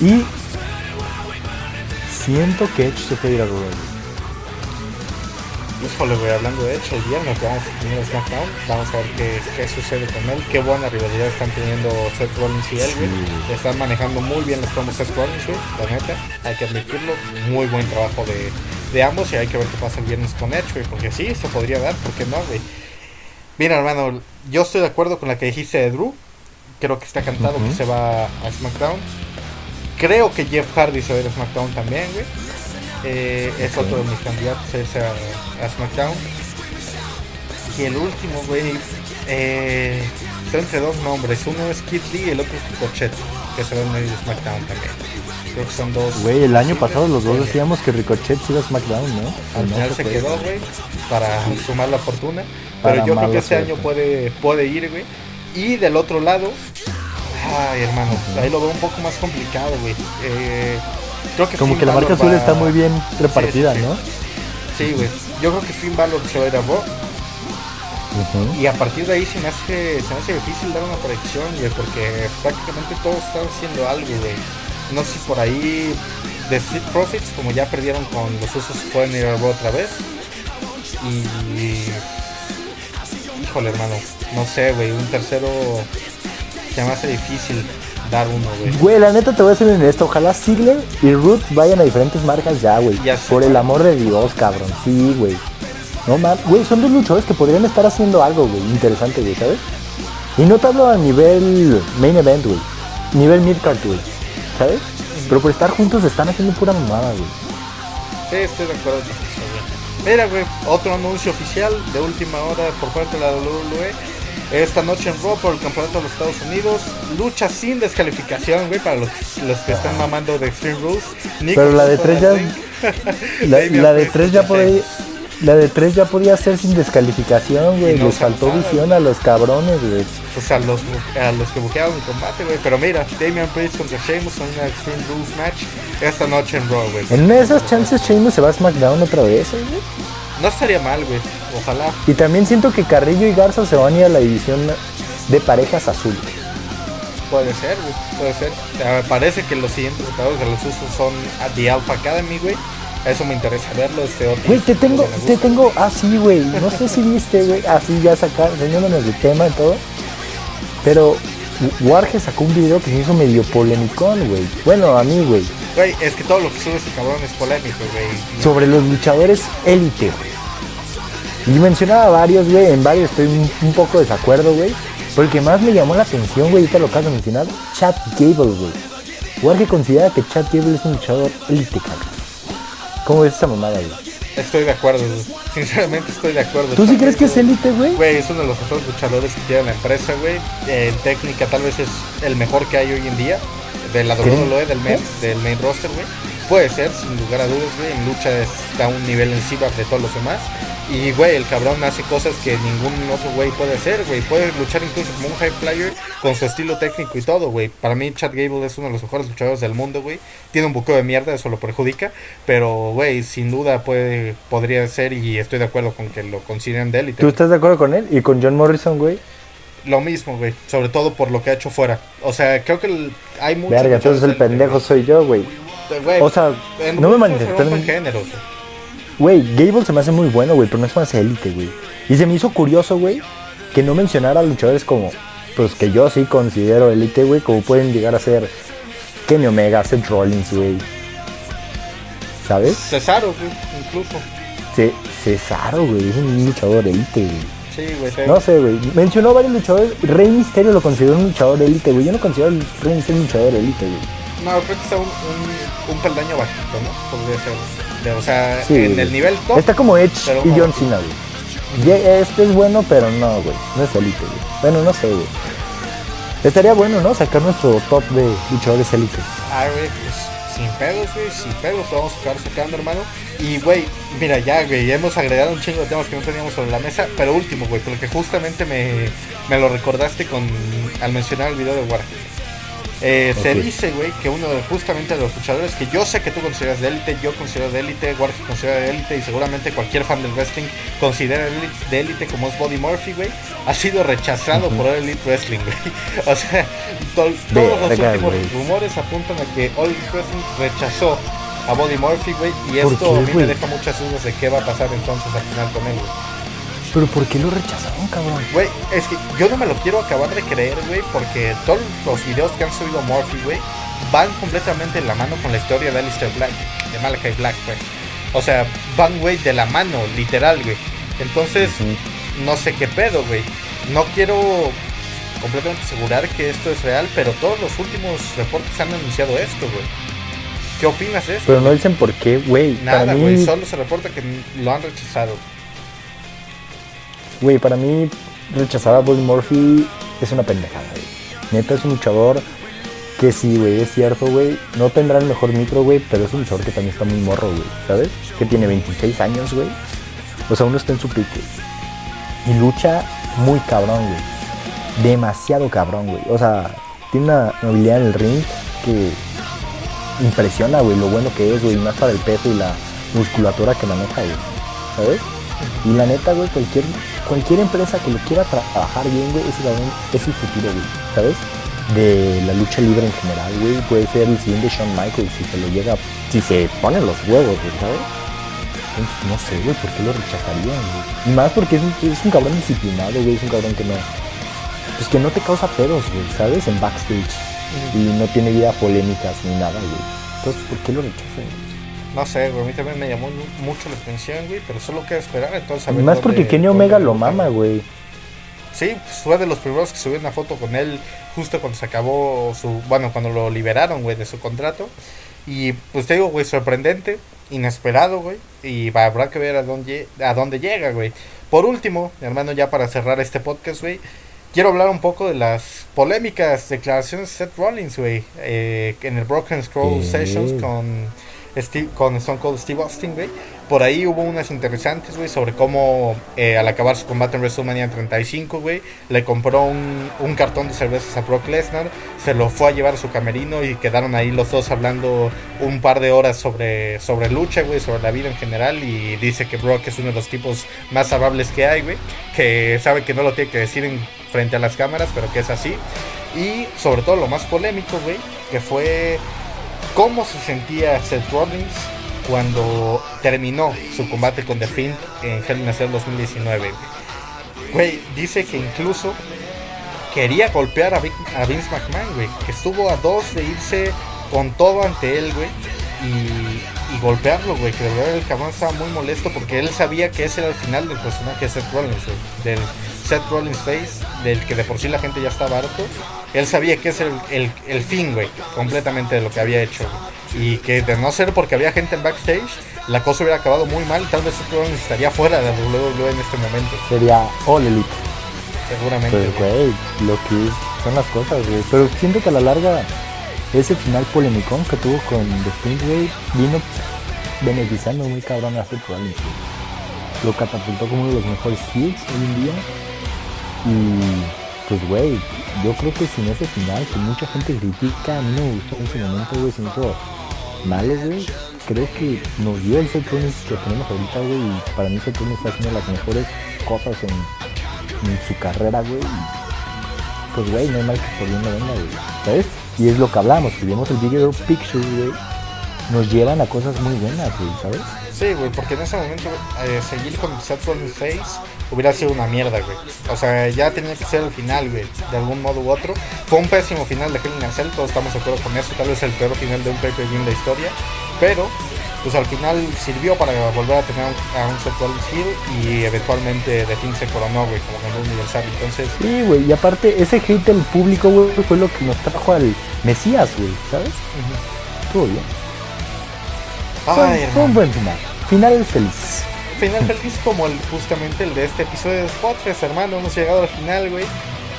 S2: Y. Siento que Edge se puede ir a Raw.
S1: Híjole, güey, hablando de hecho, el viernes vamos a tener SmackDown. Vamos a ver qué, qué, sucede con él. Qué buena rivalidad están teniendo Seth Rollins y él, güey. Están manejando muy bien los promos Seth Rollins, güey. La neta, hay que admitirlo. Muy buen trabajo de, de ambos y hay que ver qué pasa el viernes con Edge, güey. Porque sí, se podría dar, ¿por qué no, güey? Mira, hermano, yo estoy de acuerdo con la que dijiste de Drew. Creo que está cantado que se va a SmackDown. Creo que Jeff Hardy se va a ir a SmackDown también, güey. Eh, es otro de mis candidatos a, a, SmackDown. Y el último, güey, eh, está entre dos nombres. Uno es Kid Lee y el otro es Ricochet, que se va medio de SmackDown también. Creo que son dos.
S2: Güey, el año pasado los dos decíamos que Ricochet se iba a SmackDown, ¿no?
S1: Al final se, quedó, güey, para sumar la fortuna. Pero yo creo que este año puede, puede ir, güey. Y del otro lado, ay, hermano, ahí lo veo un poco más complicado, güey. Eh,
S2: como que la marca azul está muy bien repartida, ¿no?
S1: Sí, güey. Yo creo que Finn Balor se va a ir a Raw. Y a partir de ahí se me, hace, se me hace difícil dar una predicción, güey, porque prácticamente todos están haciendo algo, güey. No sé si por ahí The Street Profits, como ya perdieron con los usos, pueden ir a Raw otra vez. Y. Híjole, hermano. No sé, güey. Un tercero se me hace difícil dar uno, güey.
S2: Güey, la neta te voy a decir en esto. Ojalá Ziggler y Root vayan a diferentes marcas ya, güey. Por el amor de Dios, cabrón. Sí, güey. No mames, güey, son dos luchadores que podrían estar haciendo algo, güey. Interesante, güey, ¿sabes? Y no te hablo a nivel main event, güey. Nivel midcard, güey. ¿Sabes? Pero por estar juntos están haciendo pura mamada, güey.
S1: Sí, estoy de acuerdo con eso, güey. Mira, güey, otro anuncio oficial de última hora por parte de la WWE esta noche en Raw por el campeonato de los Estados Unidos. Lucha sin descalificación, güey, para los, los que están mamando de Extreme Rules.
S2: Pero la de <laughs> tres ya. la, de tres ya podía. La de tres ya podía ser sin descalificación, güey. Les faltó visión a los cabrones, güey.
S1: Pues a los, a los que buquearon el combate, güey. Pero mira, Damian Priest contra Sheamus en una Extreme Rules match esta noche en Raw, güey.
S2: En esas chances Sheamus se va a SmackDown otra vez, güey.
S1: No estaría mal, güey. Ojalá.
S2: Y también siento que Carrillo y Garza se van a ir a la división de parejas azul.
S1: Puede ser, güey. Puede ser. Me parece que los siguientes resultados de los usos son The Alpha Academy, güey. Eso me interesa verlo, este otro.
S2: Güey, te tengo, te tengo, ah, sí, güey. No sé si viste, güey. Así ya sacar, teniéndonos el tema y todo. Pero Warge sacó un video que se hizo medio polémicón, güey. Bueno, a mí, güey.
S1: Güey, es que todo lo que sube ese cabrón es polémico, güey.
S2: Sobre los luchadores élite, güey. Y mencionaba varios, güey. En varios estoy un, poco de desacuerdo, güey. Pero el que más me llamó la atención, güey, ahorita lo acabo de mencionar, Chad Gable, güey. Warge considera que Chad Gable es un luchador élite, cabrón. ¿Cómo ves esa mamada, güey?
S1: Estoy de acuerdo, Sinceramente estoy de acuerdo.
S2: ¿Tú sí crees que es élite, güey?
S1: Güey, es uno de los mejores luchadores que tiene la empresa, güey. En técnica tal vez es el mejor que hay hoy en día. De la WWE, del main, del main roster, güey. Puede ser, sin lugar a dudas, güey. En lucha está a un nivel encima de todos los demás. Y, güey, el cabrón hace cosas que ningún otro güey puede hacer, güey. Puede luchar incluso como un high flyer con su estilo técnico y todo, güey. Para mí, Chad Gable es uno de los mejores luchadores del mundo, güey. Tiene un buqueo de mierda, eso lo perjudica. Pero, güey, sin duda puede, podría ser y estoy de acuerdo con que lo consideren de élite.
S2: ¿Tú estás de acuerdo con él? ¿Y con John Morrison, güey?
S1: Lo mismo, güey. Sobre todo por lo que ha hecho fuera. O sea, creo que hay muchos.
S2: Verga, entonces el pendejo soy yo, güey. O sea, no me malinterpreten. Güey, Gable se me hace muy bueno, güey, pero no es más élite, güey. Y se me hizo curioso, güey, que no mencionara a luchadores como, pues que yo sí considero élite, güey, como pueden llegar a ser Kenny Omega, Seth Rollins, güey. ¿Sabes?
S1: Cesaro, güey, incluso.
S2: C Cesaro, güey, es un luchador élite, güey.
S1: Sí, güey.
S2: No sé, güey. Mencionó varios luchadores. Rey Misterio lo considero un luchador élite, güey. Yo no considero a Rey Misterio un luchador élite, güey.
S1: No, creo que está un, un, un peldaño bajito, ¿no? Podría ser o sea, en el nivel top.
S2: Está como Edge y John Cena, güey. Este es bueno, pero no, güey. No es élite, güey. Bueno, no sé, güey. Estaría bueno, ¿no? Sacar nuestro top de luchadores élite.
S1: Ah, güey, pues sin pedos, güey, sin pedos, lo vamos a estar sacando, hermano. Y, güey, mira, ya, güey, hemos agregado un chingo de temas que no teníamos sobre la mesa, pero último, güey, porque justamente me, me lo recordaste con al mencionar el video de Warhammer. Eh, Se dice, güey, que uno de justamente de los luchadores que yo sé que tú consideras de élite, yo considero de élite, Warwick considera de élite y seguramente cualquier fan del wrestling considera de élite como es Body Murphy, güey, ha sido rechazado por el Elite Wrestling, güey. <laughs> O sea, todos los últimos rumores apuntan a que All Elite Wrestling rechazó a Body Murphy, güey. Y esto a mí me deja muchas dudas de qué va a pasar entonces al final con él, güey.
S2: Pero ¿por qué lo rechazaron, cabrón?
S1: Güey, es que yo no me lo quiero acabar de creer, güey, porque todos los videos que han subido Murphy, güey, van completamente en la mano con la historia de Alistair Black, de Malachi Black, güey. O sea, van, güey, de la mano, literal, güey. Entonces, no sé qué pedo, güey. No quiero completamente asegurar que esto es real, pero todos los últimos reportes han anunciado esto, güey. ¿Qué opinas de esto?
S2: Pero no dicen por qué, güey.
S1: Nada, güey, solo se reporta que lo han rechazado.
S2: Güey, para mí, rechazar a Buddy Murphy es una pendejada, güey. Neta es un luchador que sí, güey, es cierto, güey. No tendrá el mejor micro, güey, pero es un luchador que también está muy morro, güey, ¿sabes? Que tiene 26 años, güey. O sea, uno está en su pique. Y lucha muy cabrón, güey. Demasiado cabrón, güey. O sea, tiene una movilidad en el ring que impresiona, güey, lo bueno que es, güey. Más para el peso y la musculatura que maneja, güey. ¿Sabes? Y la neta, güey, cualquier, cualquier empresa que lo quiera trabajar bien, güey, ese cabrón es el futuro, güey. ¿Sabes? De la lucha libre en general, güey. Puede ser el siguiente Shawn Michaels si se lo llega, si se ponen los huevos, güey, ¿sabes? no sé, güey, ¿por qué lo rechazarían, güey? Y más porque es un, es un cabrón disciplinado, güey, es un cabrón que no. Pues que no te causa pedos, güey, ¿sabes? En backstage. Y no tiene vida polémicas ni nada, güey. Entonces, ¿por qué lo rechazan?
S1: No sé, güey, a mí también me llamó mucho la atención, güey, pero solo queda esperar entonces a
S2: ver. Más porque Kenny Omega lo mama, güey.
S1: Sí, pues fue de los primeros que subió una foto con él justo cuando se acabó su. Bueno, cuando lo liberaron, güey, de su contrato. Y pues te digo, güey, sorprendente, inesperado, güey. Y habrá que ver a dónde, a dónde llega, güey. Por último, hermano, ya para cerrar este podcast, güey. Quiero hablar un poco de las polémicas declaraciones de Seth Rollins, güey. Eh, en el Broken Scroll Sessions con con Stone Cold Steve Austin, güey. Por ahí hubo unas interesantes, güey, sobre cómo eh, al acabar su combate en WrestleMania 35, güey, le compró un, un, cartón de cervezas a Brock Lesnar, se lo fue a llevar a su camerino y quedaron ahí los dos hablando un par de horas sobre, sobre lucha, güey, sobre la vida en general y dice que Brock es uno de los tipos más amables que hay, güey, que sabe que no lo tiene que decir en, frente a las cámaras, pero que es así. Y sobre todo lo más polémico, güey, que fue cómo se sentía Seth Rollins cuando terminó su combate con The Fiend en Hell in a Cell 2019. Güey, dice que incluso quería golpear a, Vince McMahon, güey, que estuvo a dos de irse con todo ante él, güey, y, golpearlo, güey, que de verdad el cabrón estaba muy molesto porque él sabía que ese era el final del personaje de Seth Rollins, güey, Seth Rollins Face, del que de por sí la gente ya estaba harto él sabía que es el, el, fin, güey, completamente de lo que había hecho. Y que de no ser porque había gente en backstage, la cosa hubiera acabado muy mal. Tal vez Seth estaría fuera de WWE en este momento.
S2: Sería All Elite.
S1: Seguramente.
S2: Pero, güey, lo que son las cosas, güey. Pero siento que a la larga, ese final polémico que tuvo con The Fiend, güey, vino beneficiando muy cabrón a Seth Rollins, Lo catapultó como uno de los mejores hits hoy en día. Y pues güey, yo creo que sin ese final, que mucha gente critica, a mí me gustó en ese momento, güey, me hizo malo, güey. Creo que nos dio el Seth que tenemos ahorita, güey, y para mí Seth está haciendo las mejores cosas en, su carrera, güey. Pues güey, no hay mal que por bien no venga, güey. ¿Sabes? Y es lo que hablamos, que vimos el bigger picture, güey. Nos llevan a cosas muy buenas, güey, ¿sabes?
S1: Sí, güey, porque en ese momento eh, seguir con Rollins Face hubiera sido una mierda, güey. O sea, ya tenía que ser el final, güey, de algún modo u otro. Fue un pésimo final de Hell in a Cell, todos estamos de acuerdo con eso. Tal vez el peor final de un pay-per-view en la historia. Pero, pues al final sirvió para volver a tener a un Seth Rollins Hill y eventualmente de fin se coronó, güey, como ganó universal. Entonces.
S2: Sí, güey, y aparte, ese hate del público, güey, fue lo que nos trajo al Mesías, güey, ¿sabes? Todo bien. Ay, fue, un buen final. Final feliz
S1: final feliz como el, justamente el de este episodio de Spotfest, hermano. Hemos llegado al final, güey.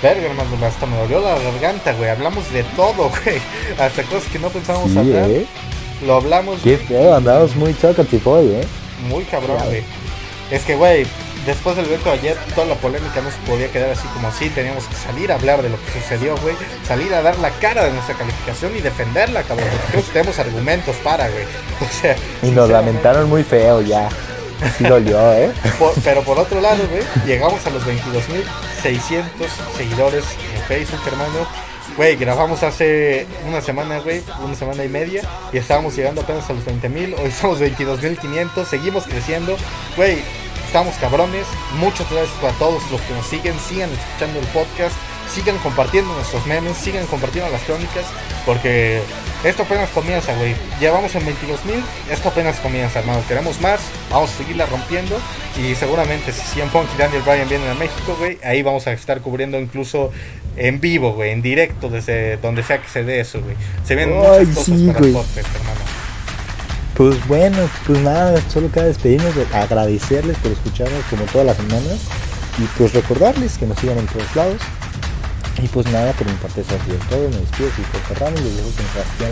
S1: Verga, hermano, hasta me dolió la garganta, güey. Hablamos de todo, <laughs> güey. Hasta cosas que no pensábamos hablar. ¿eh? Lo hablamos.
S2: Qué feo, andamos muy chocatif hoy, eh.
S1: Muy cabrón, güey. Es que, güey, después del evento de ayer, toda la polémica no se podía quedar así como así. Teníamos que salir a hablar de lo que sucedió, güey. Salir a dar la cara de nuestra calificación y defenderla, cabrón. Porque creo que tenemos argumentos para, güey. <laughs> O sea.
S2: Y nos lamentaron muy feo ya. Sí dolió, ¿eh?
S1: pero por otro lado, güey, llegamos a los 22.600 seguidores en Facebook, hermano. Güey, grabamos hace una semana, güey, una semana y media, y estábamos llegando apenas a los 20 mil, hoy estamos 22 mil 500, seguimos creciendo, güey, estamos cabrones, muchas gracias a todos los que nos siguen, sigan escuchando el podcast, sigan compartiendo nuestros memes, sigan compartiendo las crónicas, porque esto apenas comienza, güey. Ya vamos en 22 mil, esto apenas comienza, hermano. Queremos más, vamos a seguirla rompiendo. Y seguramente si CM Punk y Daniel Bryan vienen a México, güey, ahí vamos a estar cubriendo incluso en vivo, güey, en directo, desde donde sea que se dé eso, güey. Se ven muchas cosas para el podcast, hermano.
S2: Pues bueno, pues nada, solo queda despedirnos, agradecerles por escucharnos como todas las semanas y pues recordarles que nos sigan en todos lados. Y pues nada, por mi parte eso ha sido todo. Me despido, soy Jorge Ramos, les dejo con Sebastián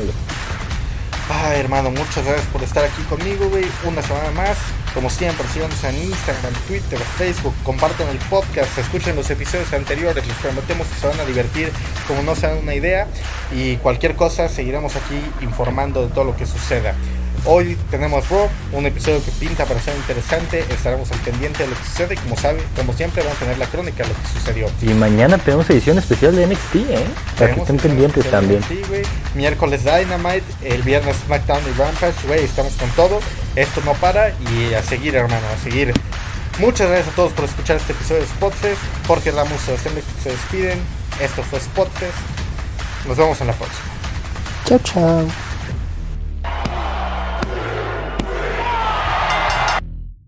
S1: Ay, hermano, muchas gracias por estar aquí conmigo, güey. Una semana más. Como siempre, síganos en Instagram, Twitter, Facebook, compartan el podcast, escuchen los episodios anteriores, les prometemos que se van a divertir como no se dan una idea y cualquier cosa seguiremos aquí informando de todo lo que suceda. Hoy tenemos Raw, un episodio que pinta para ser interesante. Estaremos al pendiente de lo que sucede. Y como saben, como siempre, vamos a tener la crónica de lo que sucedió.
S2: Y mañana tenemos edición especial de NXT, ¿eh? Para que estén pendientes también.
S1: Sí, güey. Miércoles Dynamite, el viernes SmackDown y Rampage, güey. Estamos con todo. Esto no para y a seguir, hermano, a seguir. Muchas gracias a todos por escuchar este episodio de Spotfest. Jorge Ramos se despiden. Esto fue Spotfest. Nos vemos en la próxima.
S2: Chao, chao.